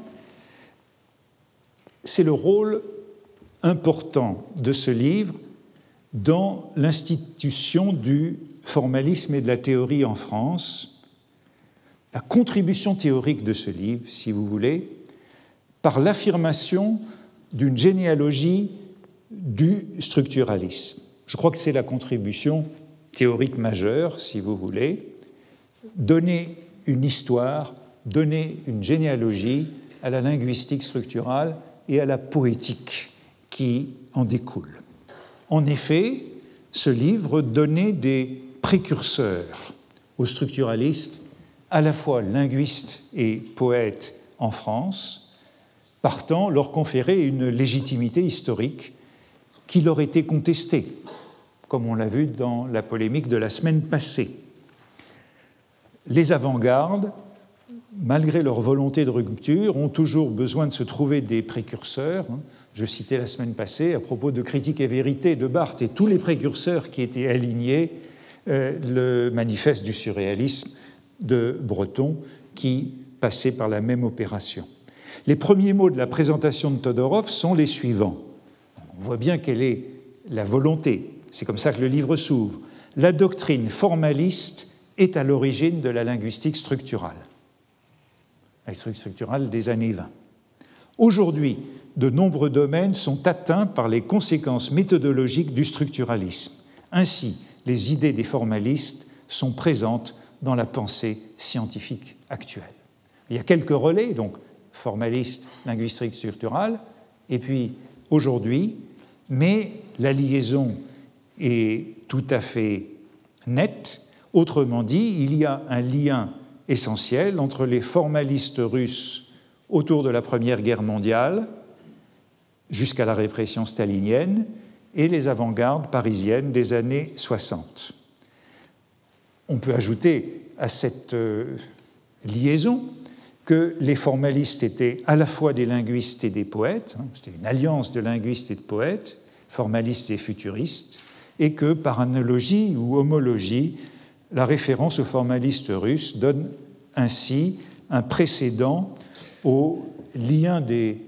c'est le rôle important de ce livre dans l'institution du formalisme et de la théorie en France, la contribution théorique de ce livre, si vous voulez, par l'affirmation d'une généalogie du structuralisme. Je crois que c'est la contribution théorique majeure, si vous voulez, donner une histoire, donner une généalogie à la linguistique structurale et à la poétique qui en découle. En effet, ce livre donnait des précurseurs aux structuralistes, à la fois linguistes et poètes en France, partant leur conférer une légitimité historique qui leur était contestée, comme on l'a vu dans la polémique de la semaine passée. Les avant-gardes, malgré leur volonté de rupture, ont toujours besoin de se trouver des précurseurs. Je citais la semaine passée à propos de Critique et vérité de Barthes et tous les précurseurs qui étaient alignés euh, le manifeste du surréalisme de Breton qui passait par la même opération. Les premiers mots de la présentation de Todorov sont les suivants. On voit bien quelle est la volonté. C'est comme ça que le livre s'ouvre. La doctrine formaliste est à l'origine de la linguistique structurale. La structurale des années 20. Aujourd'hui, de nombreux domaines sont atteints par les conséquences méthodologiques du structuralisme. Ainsi, les idées des formalistes sont présentes dans la pensée scientifique actuelle. Il y a quelques relais, donc formaliste, linguistique structurale, et puis aujourd'hui, mais la liaison est tout à fait nette. Autrement dit, il y a un lien essentiel entre les formalistes russes autour de la Première Guerre mondiale jusqu'à la répression stalinienne et les avant-gardes parisiennes des années 60. On peut ajouter à cette euh, liaison que les formalistes étaient à la fois des linguistes et des poètes, hein, c'était une alliance de linguistes et de poètes, formalistes et futuristes, et que par analogie ou homologie, la référence aux formalistes russes donne ainsi un précédent au lien des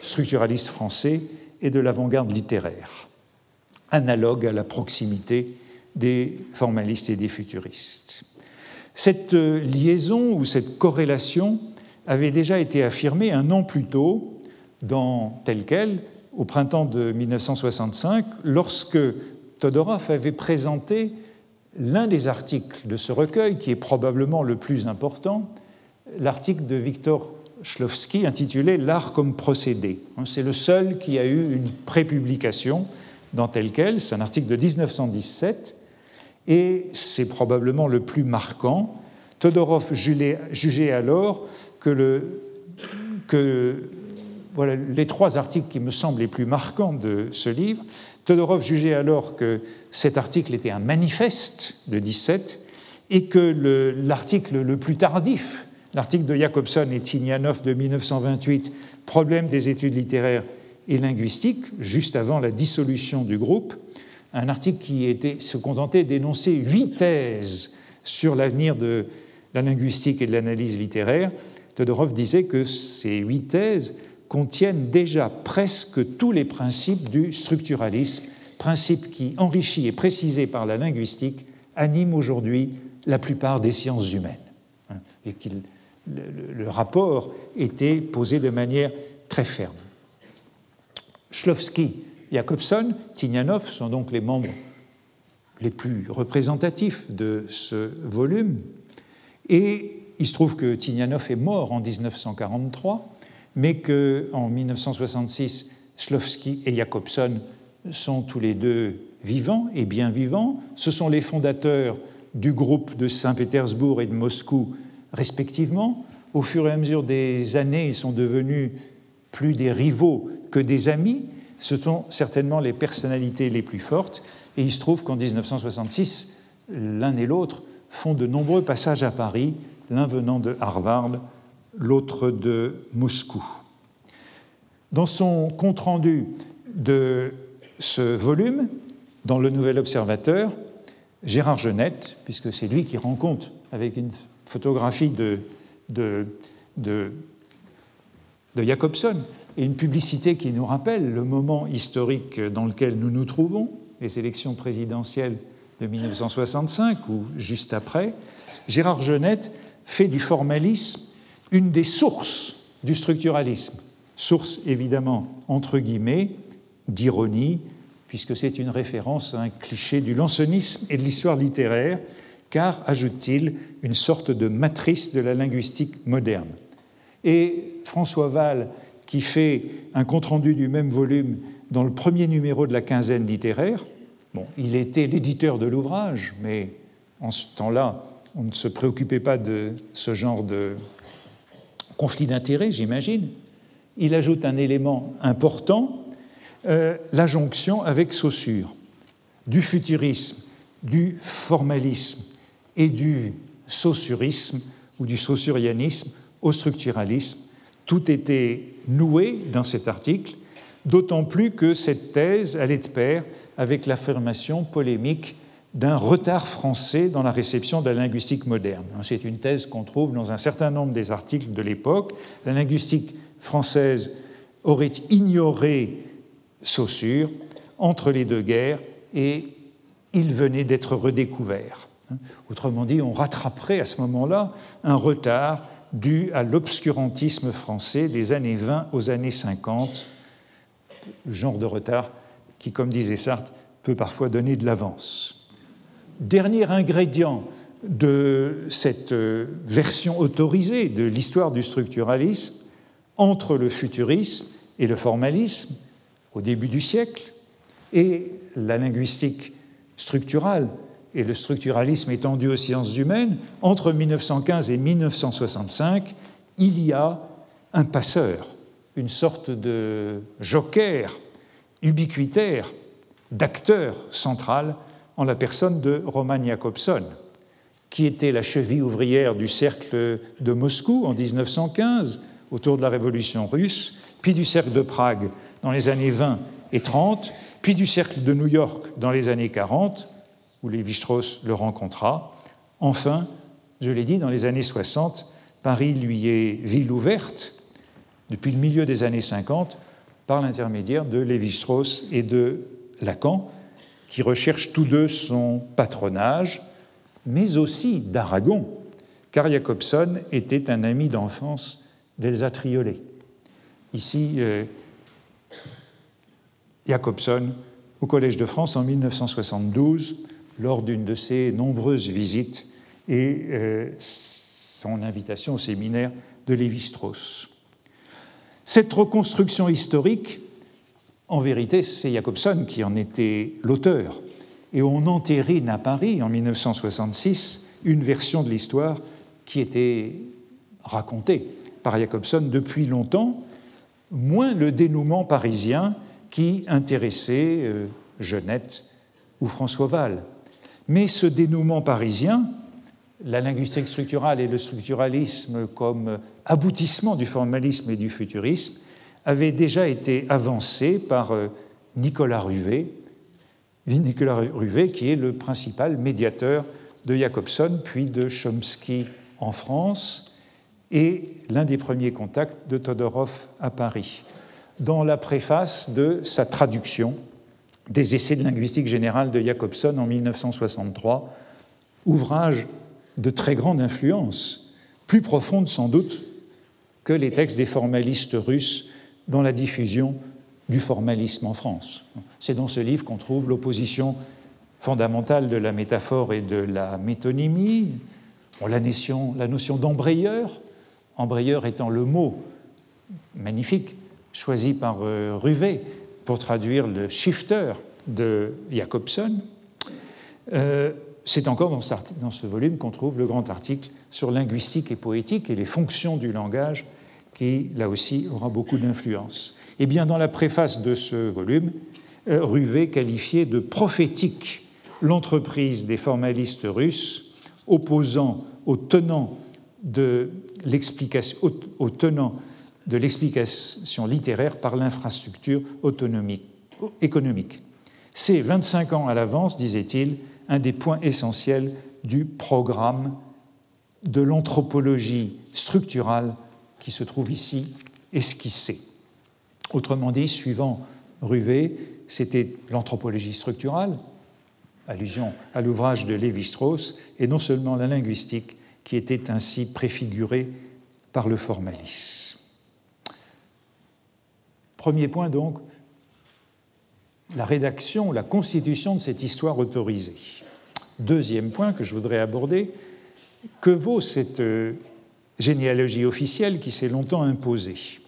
structuralistes français et de l'avant-garde littéraire, analogue à la proximité des formalistes et des futuristes. Cette liaison ou cette corrélation avait déjà été affirmée un an plus tôt dans tel quel, au printemps de 1965, lorsque Todorov avait présenté l'un des articles de ce recueil, qui est probablement le plus important, l'article de Victor Shlovsky intitulé L'art comme procédé. C'est le seul qui a eu une prépublication dans tel quel, c'est un article de 1917, et c'est probablement le plus marquant. Todorov jugeait alors que, les trois articles qui me semblent les plus marquants de ce livre. Todorov jugeait alors que cet article était un manifeste de 17 et que l'article le, plus tardif, l'article de Jacobson et Tinianov de 1928, Problème des études littéraires et linguistiques, juste avant la dissolution du groupe, un article qui était, se contentait d'énoncer huit thèses sur l'avenir de la linguistique et de l'analyse littéraire. Todorov disait que ces huit thèses contiennent déjà presque tous les principes du structuralisme, principes qui, enrichis et précisés par la linguistique, animent aujourd'hui la plupart des sciences humaines. Hein, et le, rapport était posé de manière très ferme. Shlovsky, Jacobson, Tignanov sont donc les membres les plus représentatifs de ce volume. Et il se trouve que Tignanov est mort en 1943 mais qu'en 1966, Shlovsky et Jacobson sont tous les deux vivants et bien vivants. Ce sont les fondateurs du groupe de Saint-Pétersbourg et de Moscou, respectivement. Au fur et à mesure des années, ils sont devenus plus des rivaux que des amis. Ce sont certainement les personnalités les plus fortes. Et il se trouve qu'en 1966, l'un et l'autre font de nombreux passages à Paris, l'un venant de Harvard, l'autre de Moscou. Dans son compte-rendu de ce volume, dans le Nouvel Observateur, Gérard Genette, puisque c'est lui qui rend compte avec une photographie de, de, de, de Jacobson et une publicité qui nous rappelle le moment historique dans lequel nous nous trouvons, les élections présidentielles de 1965 ou juste après, Gérard Genette fait du formalisme une des sources du structuralisme, source évidemment entre guillemets d'ironie, puisque c'est une référence à un cliché du lansonisme et de l'histoire littéraire, car, ajoute-t-il, une sorte de matrice de la linguistique moderne. Et François Val, qui fait un compte-rendu du même volume dans le premier numéro de la quinzaine littéraire, bon, il était l'éditeur de l'ouvrage, mais en ce temps-là, on ne se préoccupait pas de ce genre de, conflit d'intérêts, j'imagine, il ajoute un élément important, euh, la jonction avec Saussure, du futurisme, du formalisme et du saussurisme ou du saussurianisme au structuralisme. Tout était noué dans cet article, d'autant plus que cette thèse allait de pair avec l'affirmation polémique d'un retard français dans la réception de la linguistique moderne. C'est une thèse qu'on trouve dans un certain nombre des articles de l'époque. La linguistique française aurait ignoré Saussure entre les deux guerres et il venait d'être redécouvert. Autrement dit, on rattraperait à ce moment-là un retard dû à l'obscurantisme français des années 20 aux années 50, genre de retard qui, comme disait Sartre, peut parfois donner de l'avance dernier ingrédient de cette euh, version autorisée de l'histoire du structuralisme entre le futurisme et le formalisme au début du siècle et la linguistique structurale et le structuralisme étendu aux sciences humaines, entre 1915 et 1965, il y a un passeur, une sorte de joker ubiquitaire, d'acteur central en la personne de Roman Jakobson, qui était la cheville ouvrière du cercle de Moscou en 1915, autour de la révolution russe, puis du cercle de Prague dans les années 20 et 30, puis du cercle de New York dans les années 40, où Lévi-Strauss le rencontra. Enfin, je l'ai dit, dans les années 60, Paris lui est ville ouverte. Depuis le milieu des années 50, par l'intermédiaire de Lévi-Strauss et de Lacan, qui recherchent tous deux son patronage, mais aussi d'Aragon, car Jacobson était un ami d'enfance d'Elsa Triolet. Ici, euh, Jacobson au Collège de France en 1972, lors d'une de ses nombreuses visites et euh, son invitation au séminaire de Lévi-Strauss. Cette reconstruction historique, en vérité, c'est Jacobson qui en était l'auteur. Et on entérine à Paris, en 1966, une version de l'histoire qui était racontée par Jacobson depuis longtemps, moins le dénouement parisien qui intéressait euh, Genette ou François Val. Mais ce dénouement parisien, la linguistique structurale et le structuralisme comme aboutissement du formalisme et du futurisme, avait déjà été avancé par euh, Nicolas Ruvet, Nicolas Ruvet qui est le principal médiateur de Jacobson puis de Chomsky en France et l'un des premiers contacts de Todorov à Paris. Dans la préface de sa traduction des Essais de linguistique générale de Jacobson en 1963, ouvrage de très grande influence, plus profonde sans doute que les textes des formalistes russes dans la diffusion du formalisme en France. C'est dans ce livre qu'on trouve l'opposition fondamentale de la métaphore et de la métonymie, la notion, la notion d'embrayeur, embrayeur étant le mot magnifique choisi par euh, Ruvet pour traduire le shifter de Jacobson. Euh, c'est encore dans, dans ce volume qu'on trouve le grand article sur linguistique et poétique et les fonctions du langage qui, là aussi, aura beaucoup d'influence. Eh bien, dans la préface de ce volume, euh, Ruvet qualifiait de prophétique l'entreprise des formalistes russes opposant aux tenants de l'explication, littéraire par l'infrastructure économique. C'est 25 ans à l'avance, disait-il, un des points essentiels du programme de l'anthropologie structurale qui se trouve ici esquissé. Autrement dit, suivant Ruvet, c'était l'anthropologie structurale, allusion à l'ouvrage de Lévi-Strauss, et non seulement la linguistique qui était ainsi préfigurée par le formalisme. Premier point donc, la rédaction, la constitution de cette histoire autorisée. Deuxième point que je voudrais aborder, que vaut cette euh, généalogie officielle qui s'est longtemps imposée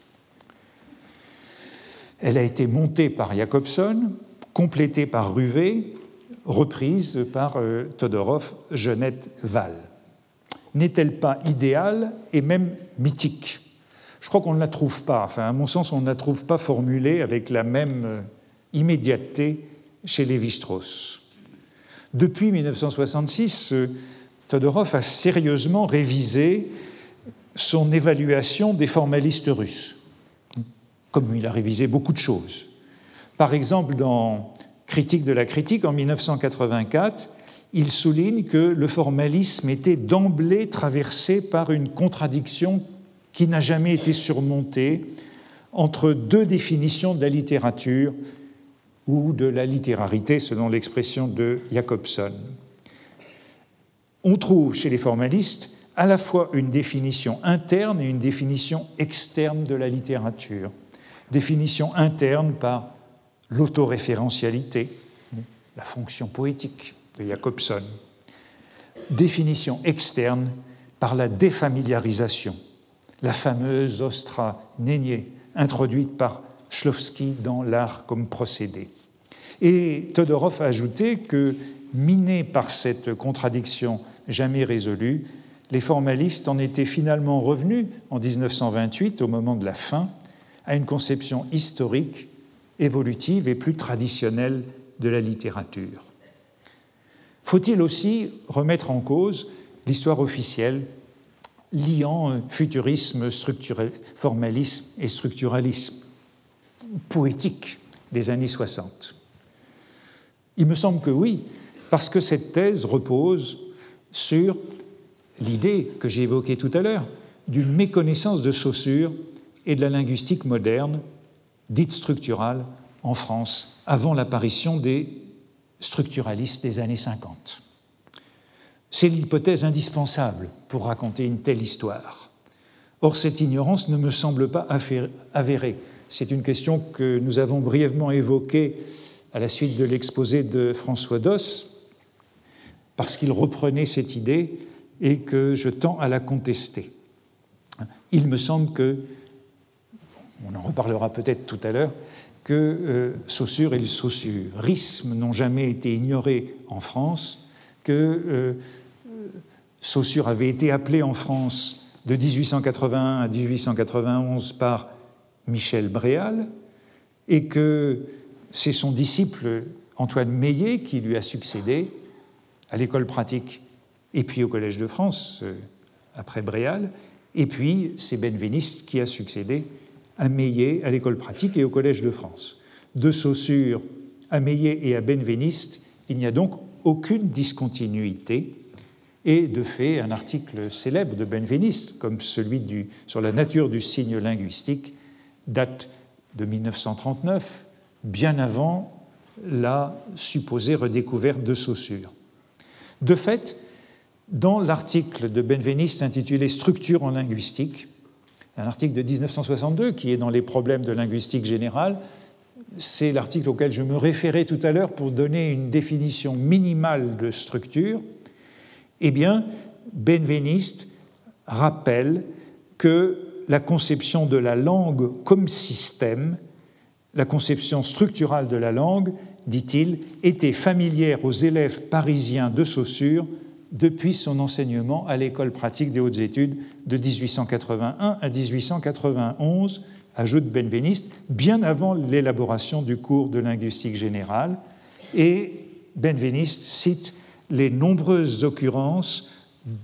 Elle a été montée par Jacobson, complétée par Ruvet, reprise par euh, Todorov, Jeannette, Val. N'est-elle pas idéale et même mythique? Je crois qu'on ne la trouve pas, enfin à mon sens on ne la trouve pas formulée avec la même euh, immédiateté chez Lévi-Strauss. Depuis 1966, euh, Todorov a sérieusement révisé son évaluation des formalistes russes, comme il a révisé beaucoup de choses. Par exemple, dans Critique de la critique en 1984, il souligne que le formalisme était d'emblée traversé par une contradiction qui n'a jamais été surmonté entre deux définitions de la littérature ou de la littérarité, selon l'expression de Jacobson. On trouve chez les formalistes à la fois une définition interne et une définition externe de la littérature. Définition interne par l'autoréférentialité, la fonction poétique de Jacobson. Définition externe par la défamiliarisation, la fameuse ostra nénier, introduite par Shlovsky dans l'art comme procédé. Et Todorov a ajouté que, minés par cette contradiction jamais résolue, les formalistes en étaient finalement revenus en 1928, au moment de la fin, à une conception historique, évolutive et plus traditionnelle de la littérature. Faut-il aussi remettre en cause l'histoire officielle liant futurisme, formalisme et structuralisme poétique des années 60 Il me semble que oui, parce que cette thèse repose sur l'idée que j'ai évoquée tout à l'heure d'une méconnaissance de Saussure et de la linguistique moderne dite structurale en France avant l'apparition des structuralistes des années 50. C'est l'hypothèse indispensable pour raconter une telle histoire. Or, cette ignorance ne me semble pas avérée. C'est une question que nous avons brièvement évoquée à la suite de l'exposé de François Doss, parce qu'il reprenait cette idée et que je tends à la contester. Il me semble que, on en reparlera peut-être tout à l'heure, que euh, Saussure et le saussurisme n'ont jamais été ignorés en France, que euh, Saussure avait été appelé en France de 1881 à 1891 par Michel Bréal, et que c'est son disciple Antoine Meillet qui lui a succédé à l'école pratique et puis au Collège de France, euh, après Bréal, et puis c'est Benveniste qui a succédé à Meillet à l'école pratique et au Collège de France. De Saussure à Meillet et à Benveniste, il n'y a donc aucune discontinuité. Et de fait, un article célèbre de Benveniste, comme celui sur la nature du signe linguistique, date de 1939, bien avant la supposée redécouverte de Saussure. De fait, dans l'article de Benveniste intitulé Structure en linguistique, un article de 1962 qui est dans les problèmes de linguistique générale, c'est l'article auquel je me référais tout à l'heure pour donner une définition minimale de structure, eh bien, Benveniste rappelle que la conception de la langue comme système, la conception structurale de la langue, dit-il, était familière aux élèves parisiens de Saussure depuis son enseignement à l'école pratique des hautes études de 1881 à 1891, ajoute Benveniste, bien avant l'élaboration du cours de linguistique générale. Et Benveniste cite les nombreuses occurrences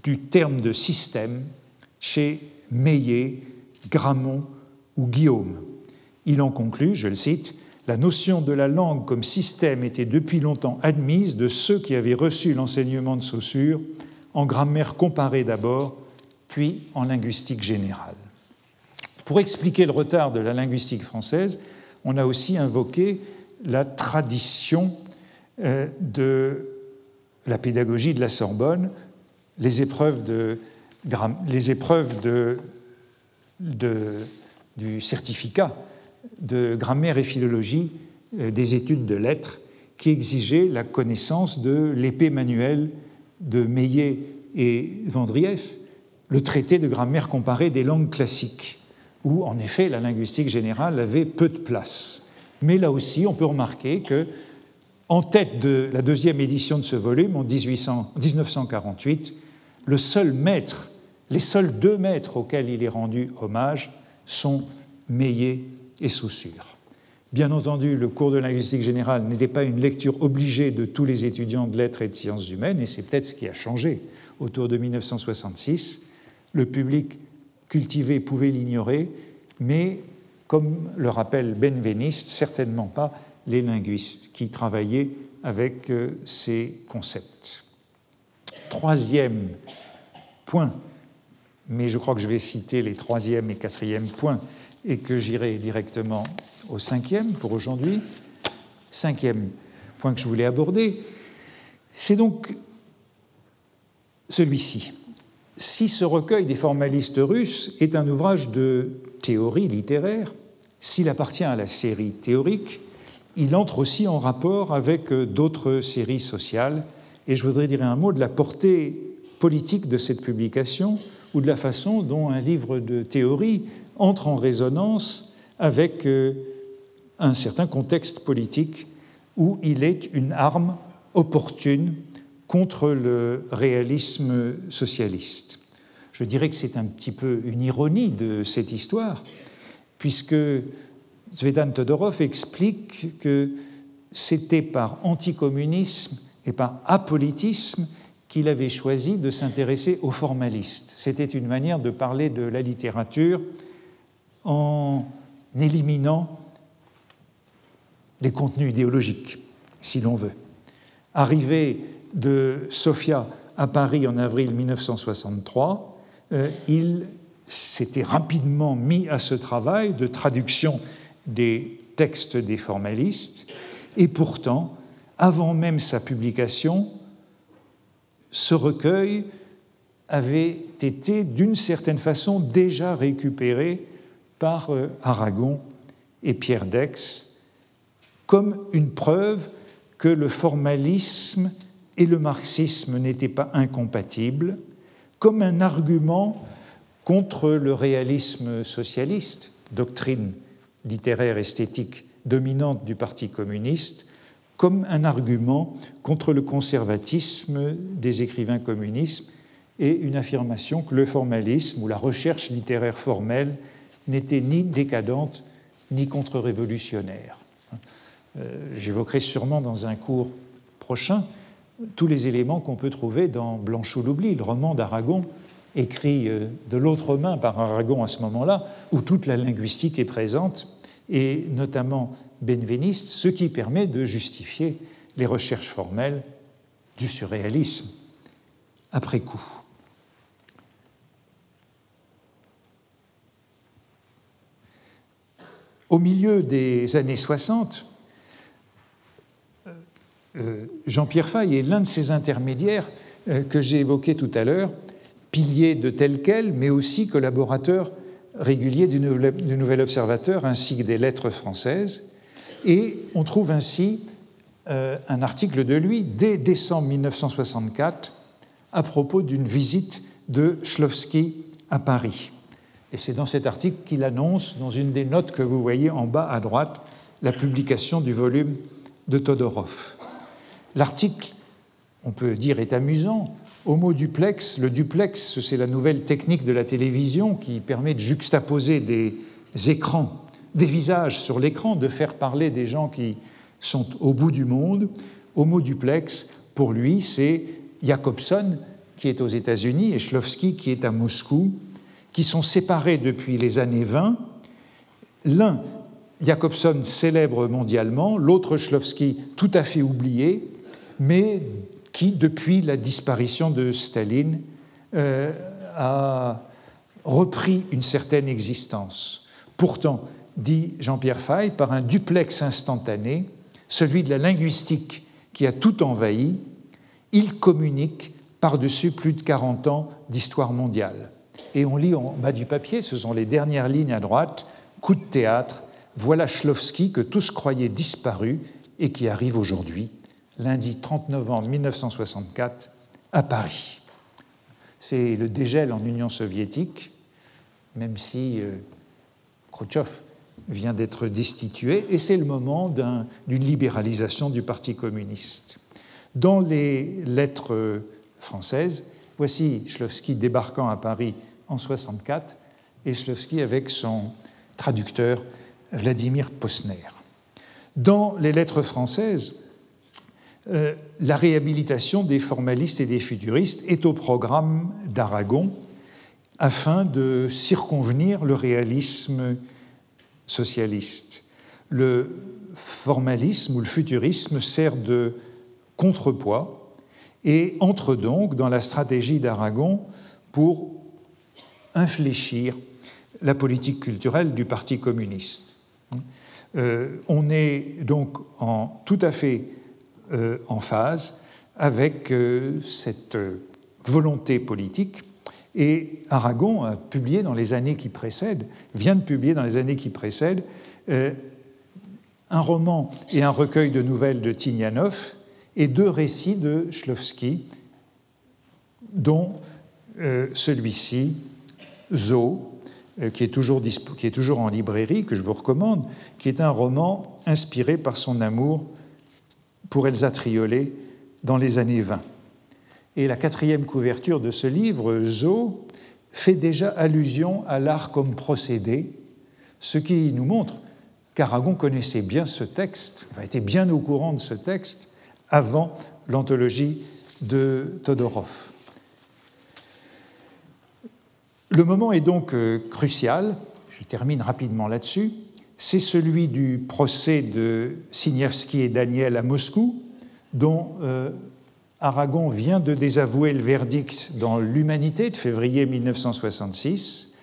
du terme de système chez Meillet, Gramont ou Guillaume. Il en conclut, je le cite, la notion de la langue comme système était depuis longtemps admise de ceux qui avaient reçu l'enseignement de Saussure, en grammaire comparée d'abord, puis en linguistique générale. Pour expliquer le retard de la linguistique française, on a aussi invoqué la tradition euh, de la pédagogie de la Sorbonne, les épreuves, du certificat de grammaire et philologie euh, des études de lettres qui exigeaient la connaissance de l'épée manuelle de Meillet et Vendriès, le traité de grammaire comparée des langues classiques, où en effet la linguistique générale avait peu de place. Mais là aussi, on peut remarquer que, en tête de la deuxième édition de ce volume, en 1948, le seul maître, les seuls deux maîtres auxquels il est rendu hommage sont Meillet et Saussure. Bien entendu, le cours de linguistique générale n'était pas une lecture obligée de tous les étudiants de lettres et de sciences humaines, et c'est peut-être ce qui a changé autour de 1966. Le public cultivé pouvait l'ignorer, mais, comme le rappelle Benveniste, certainement pas les linguistes qui travaillaient avec euh, ces concepts. Troisième point, mais je crois que je vais citer les troisième et quatrième points et que j'irai directement au cinquième pour aujourd'hui. Cinquième point que je voulais aborder, c'est donc celui-ci. Si ce recueil des formalistes russes est un ouvrage de théorie littéraire, s'il appartient à la série théorique, il entre aussi en rapport avec d'autres séries sociales. Et je voudrais dire un mot de la portée politique de cette publication ou de la façon dont un livre de théorie entre en résonance avec euh, un certain contexte politique où il est une arme opportune contre le réalisme socialiste. Je dirais que c'est un petit peu une ironie de cette histoire, puisque Zvedan Todorov explique que c'était par anticommunisme et par apolitisme qu'il avait choisi de s'intéresser aux formalistes. C'était une manière de parler de la littérature en éliminant les contenus idéologiques, si l'on veut. Arrivé de Sofia à Paris en avril 1963, euh, il s'était rapidement mis à ce travail de traduction des textes des formalistes, et pourtant, avant même sa publication, ce recueil avait été d'une certaine façon déjà récupéré par euh, Aragon et Pierre Dex comme une preuve que le formalisme et le marxisme n'étaient pas incompatibles, comme un argument contre le réalisme socialiste, doctrine littéraire esthétique dominante du Parti communiste, comme un argument contre le conservatisme des écrivains communistes et une affirmation que le formalisme ou la recherche littéraire formelle n'était ni décadente ni contre-révolutionnaire. Euh, j'évoquerai sûrement dans un cours prochain tous les éléments qu'on peut trouver dans Blanchot l'oubli, le roman d'Aragon, écrit euh, de l'autre main par Aragon à ce moment-là, où toute la linguistique est présente, et notamment benveniste, ce qui permet de justifier les recherches formelles du surréalisme après coup. Au milieu des années 60, euh, Jean-Pierre Fay est l'un de ces intermédiaires euh, que j'ai évoqués tout à l'heure, pilier de tel quel, mais aussi collaborateur régulier du Nouvel Observateur ainsi que des lettres françaises. Et on trouve ainsi euh, un article de lui dès décembre 1964 à propos d'une visite de Schlovsky à Paris. Et c'est dans cet article qu'il annonce, dans une des notes que vous voyez en bas à droite, la publication du volume de Todorov. L'article, on peut dire, est amusant. Homo duplex, le duplex, c'est la nouvelle technique de la télévision qui permet de juxtaposer des écrans, des visages sur l'écran, de faire parler des gens qui sont au bout du monde. Homo duplex, pour lui, c'est Jacobson, qui est aux États-Unis, et Shlovsky, qui est à Moscou, qui sont séparés depuis les années 20. L'un, Jacobson, célèbre mondialement, l'autre, Shlovsky, tout à fait oublié, mais qui, depuis la disparition de Staline, euh, a repris une certaine existence. Pourtant, dit Jean-Pierre Fay, par un duplex instantané, celui de la linguistique qui a tout envahi, il communique par-dessus plus de 40 ans d'histoire mondiale. Et on lit en bas du papier, ce sont les dernières lignes à droite, coup de théâtre, voilà Shlovsky que tous croyaient disparu et qui arrive aujourd'hui lundi 30 novembre 1964 à Paris. C'est le dégel en Union soviétique, même si euh, Khrouchtchev vient d'être destitué, et c'est le moment d'une libéralisation du Parti communiste. Dans les lettres françaises, voici Shlovsky débarquant à Paris en 64 et Shlovsky avec son traducteur Vladimir Posner. Dans les lettres françaises, euh, la réhabilitation des formalistes et des futuristes est au programme d'Aragon afin de circonvenir le réalisme socialiste. Le formalisme ou le futurisme sert de contrepoids et entre donc dans la stratégie d'Aragon pour infléchir la politique culturelle du Parti communiste. Euh, on est donc en tout à fait euh, en phase avec euh, cette volonté politique. Et Aragon a publié dans les années qui précèdent, vient de publier dans les années qui précèdent, un roman et un recueil de nouvelles de Tignanov et deux récits de Shlovsky, dont celui-ci, Zo, qui est, toujours qui est toujours en librairie, que je vous recommande, qui est un roman inspiré par son amour pour Elsa Triolet dans les années 20. Et la quatrième couverture de ce livre, Zo, fait déjà allusion à l'art comme procédé, ce qui nous montre qu'Aragon connaissait bien ce texte, était bien au courant de ce texte avant l'anthologie de Todorov. Le moment est donc euh, crucial, je termine rapidement là-dessus, c'est celui du procès de Signevski et Daniel à Moscou, dont euh, Aragon vient de désavouer le verdict dans L'Humanité de février 1966.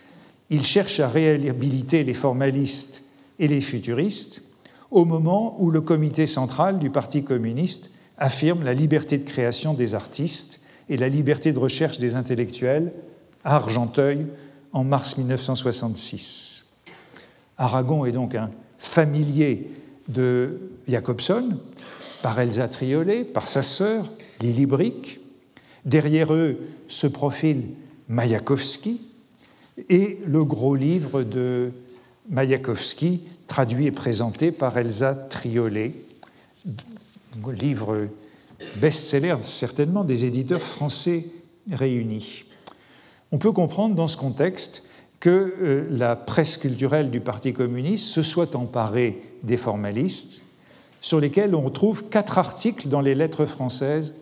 Il cherche à réhabiliter les formalistes et les futuristes, au moment où le comité central du Parti communiste affirme la liberté de création des artistes et la liberté de recherche des intellectuels Argenteuil en mars 1966. Aragon est donc un familier de Jacobson, par Elsa Triolet, par sa sœur, Lily Brick. Derrière eux se profile Mayakovsky et le gros livre de Mayakovsky, traduit et présenté par Elsa Triolet, livre best-seller certainement des éditeurs français réunis. On peut comprendre dans ce contexte que euh, la presse culturelle du Parti communiste se soit emparée des formalistes, sur lesquels on retrouve quatre articles dans les lettres françaises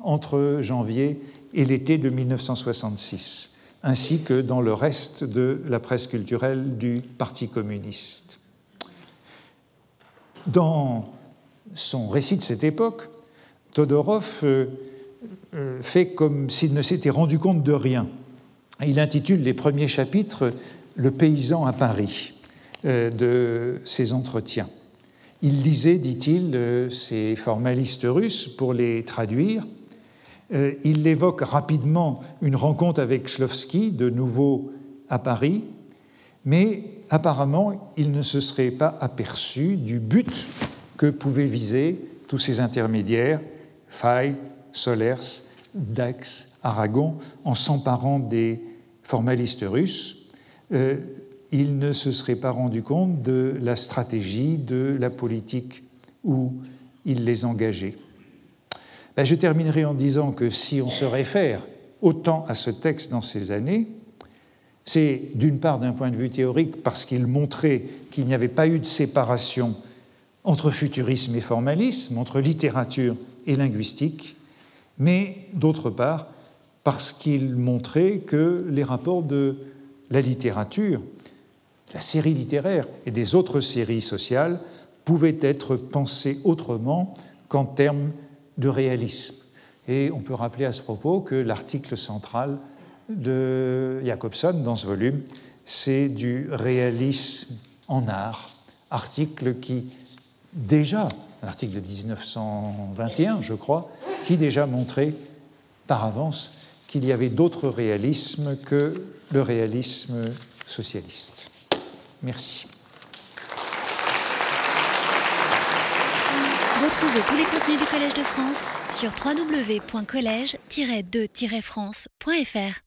entre janvier et l'été de 1966, ainsi que dans le reste de la presse culturelle du Parti communiste. Dans son récit de cette époque, Todorov euh, euh, fait comme s'il ne s'était rendu compte de rien. Il intitule les premiers chapitres Le paysan à Paris euh, de ses entretiens. Il lisait, dit-il, ces formalistes russes pour les traduire. Il évoque rapidement une rencontre avec Shlovsky, de nouveau à Paris, mais apparemment, il ne se serait pas aperçu du but que pouvaient viser tous ces intermédiaires, Fay, Solers, Dax, Aragon, en s'emparant des formalistes russes. Euh, il ne se serait pas rendu compte de la stratégie, de la politique où il les engageait. Ben, je terminerai en disant que si on se réfère autant à ce texte dans ces années, c'est d'une part d'un point de vue théorique parce qu'il montrait qu'il n'y avait pas eu de séparation entre futurisme et formalisme, entre littérature et linguistique, mais d'autre part parce qu'il montrait que les rapports de la littérature, la série littéraire et des autres séries sociales pouvaient être pensés autrement qu'en termes de réalisme. Et on peut rappeler à ce propos que l'article central de Jacobson dans ce volume, c'est du réalisme en art, article qui déjà, un article de 1921, je crois, qui déjà montrait par avance qu'il y avait d'autres réalismes que le réalisme socialiste. Merci. Retrouvez tous les contenus du Collège de France sur www.colège-2-france.fr.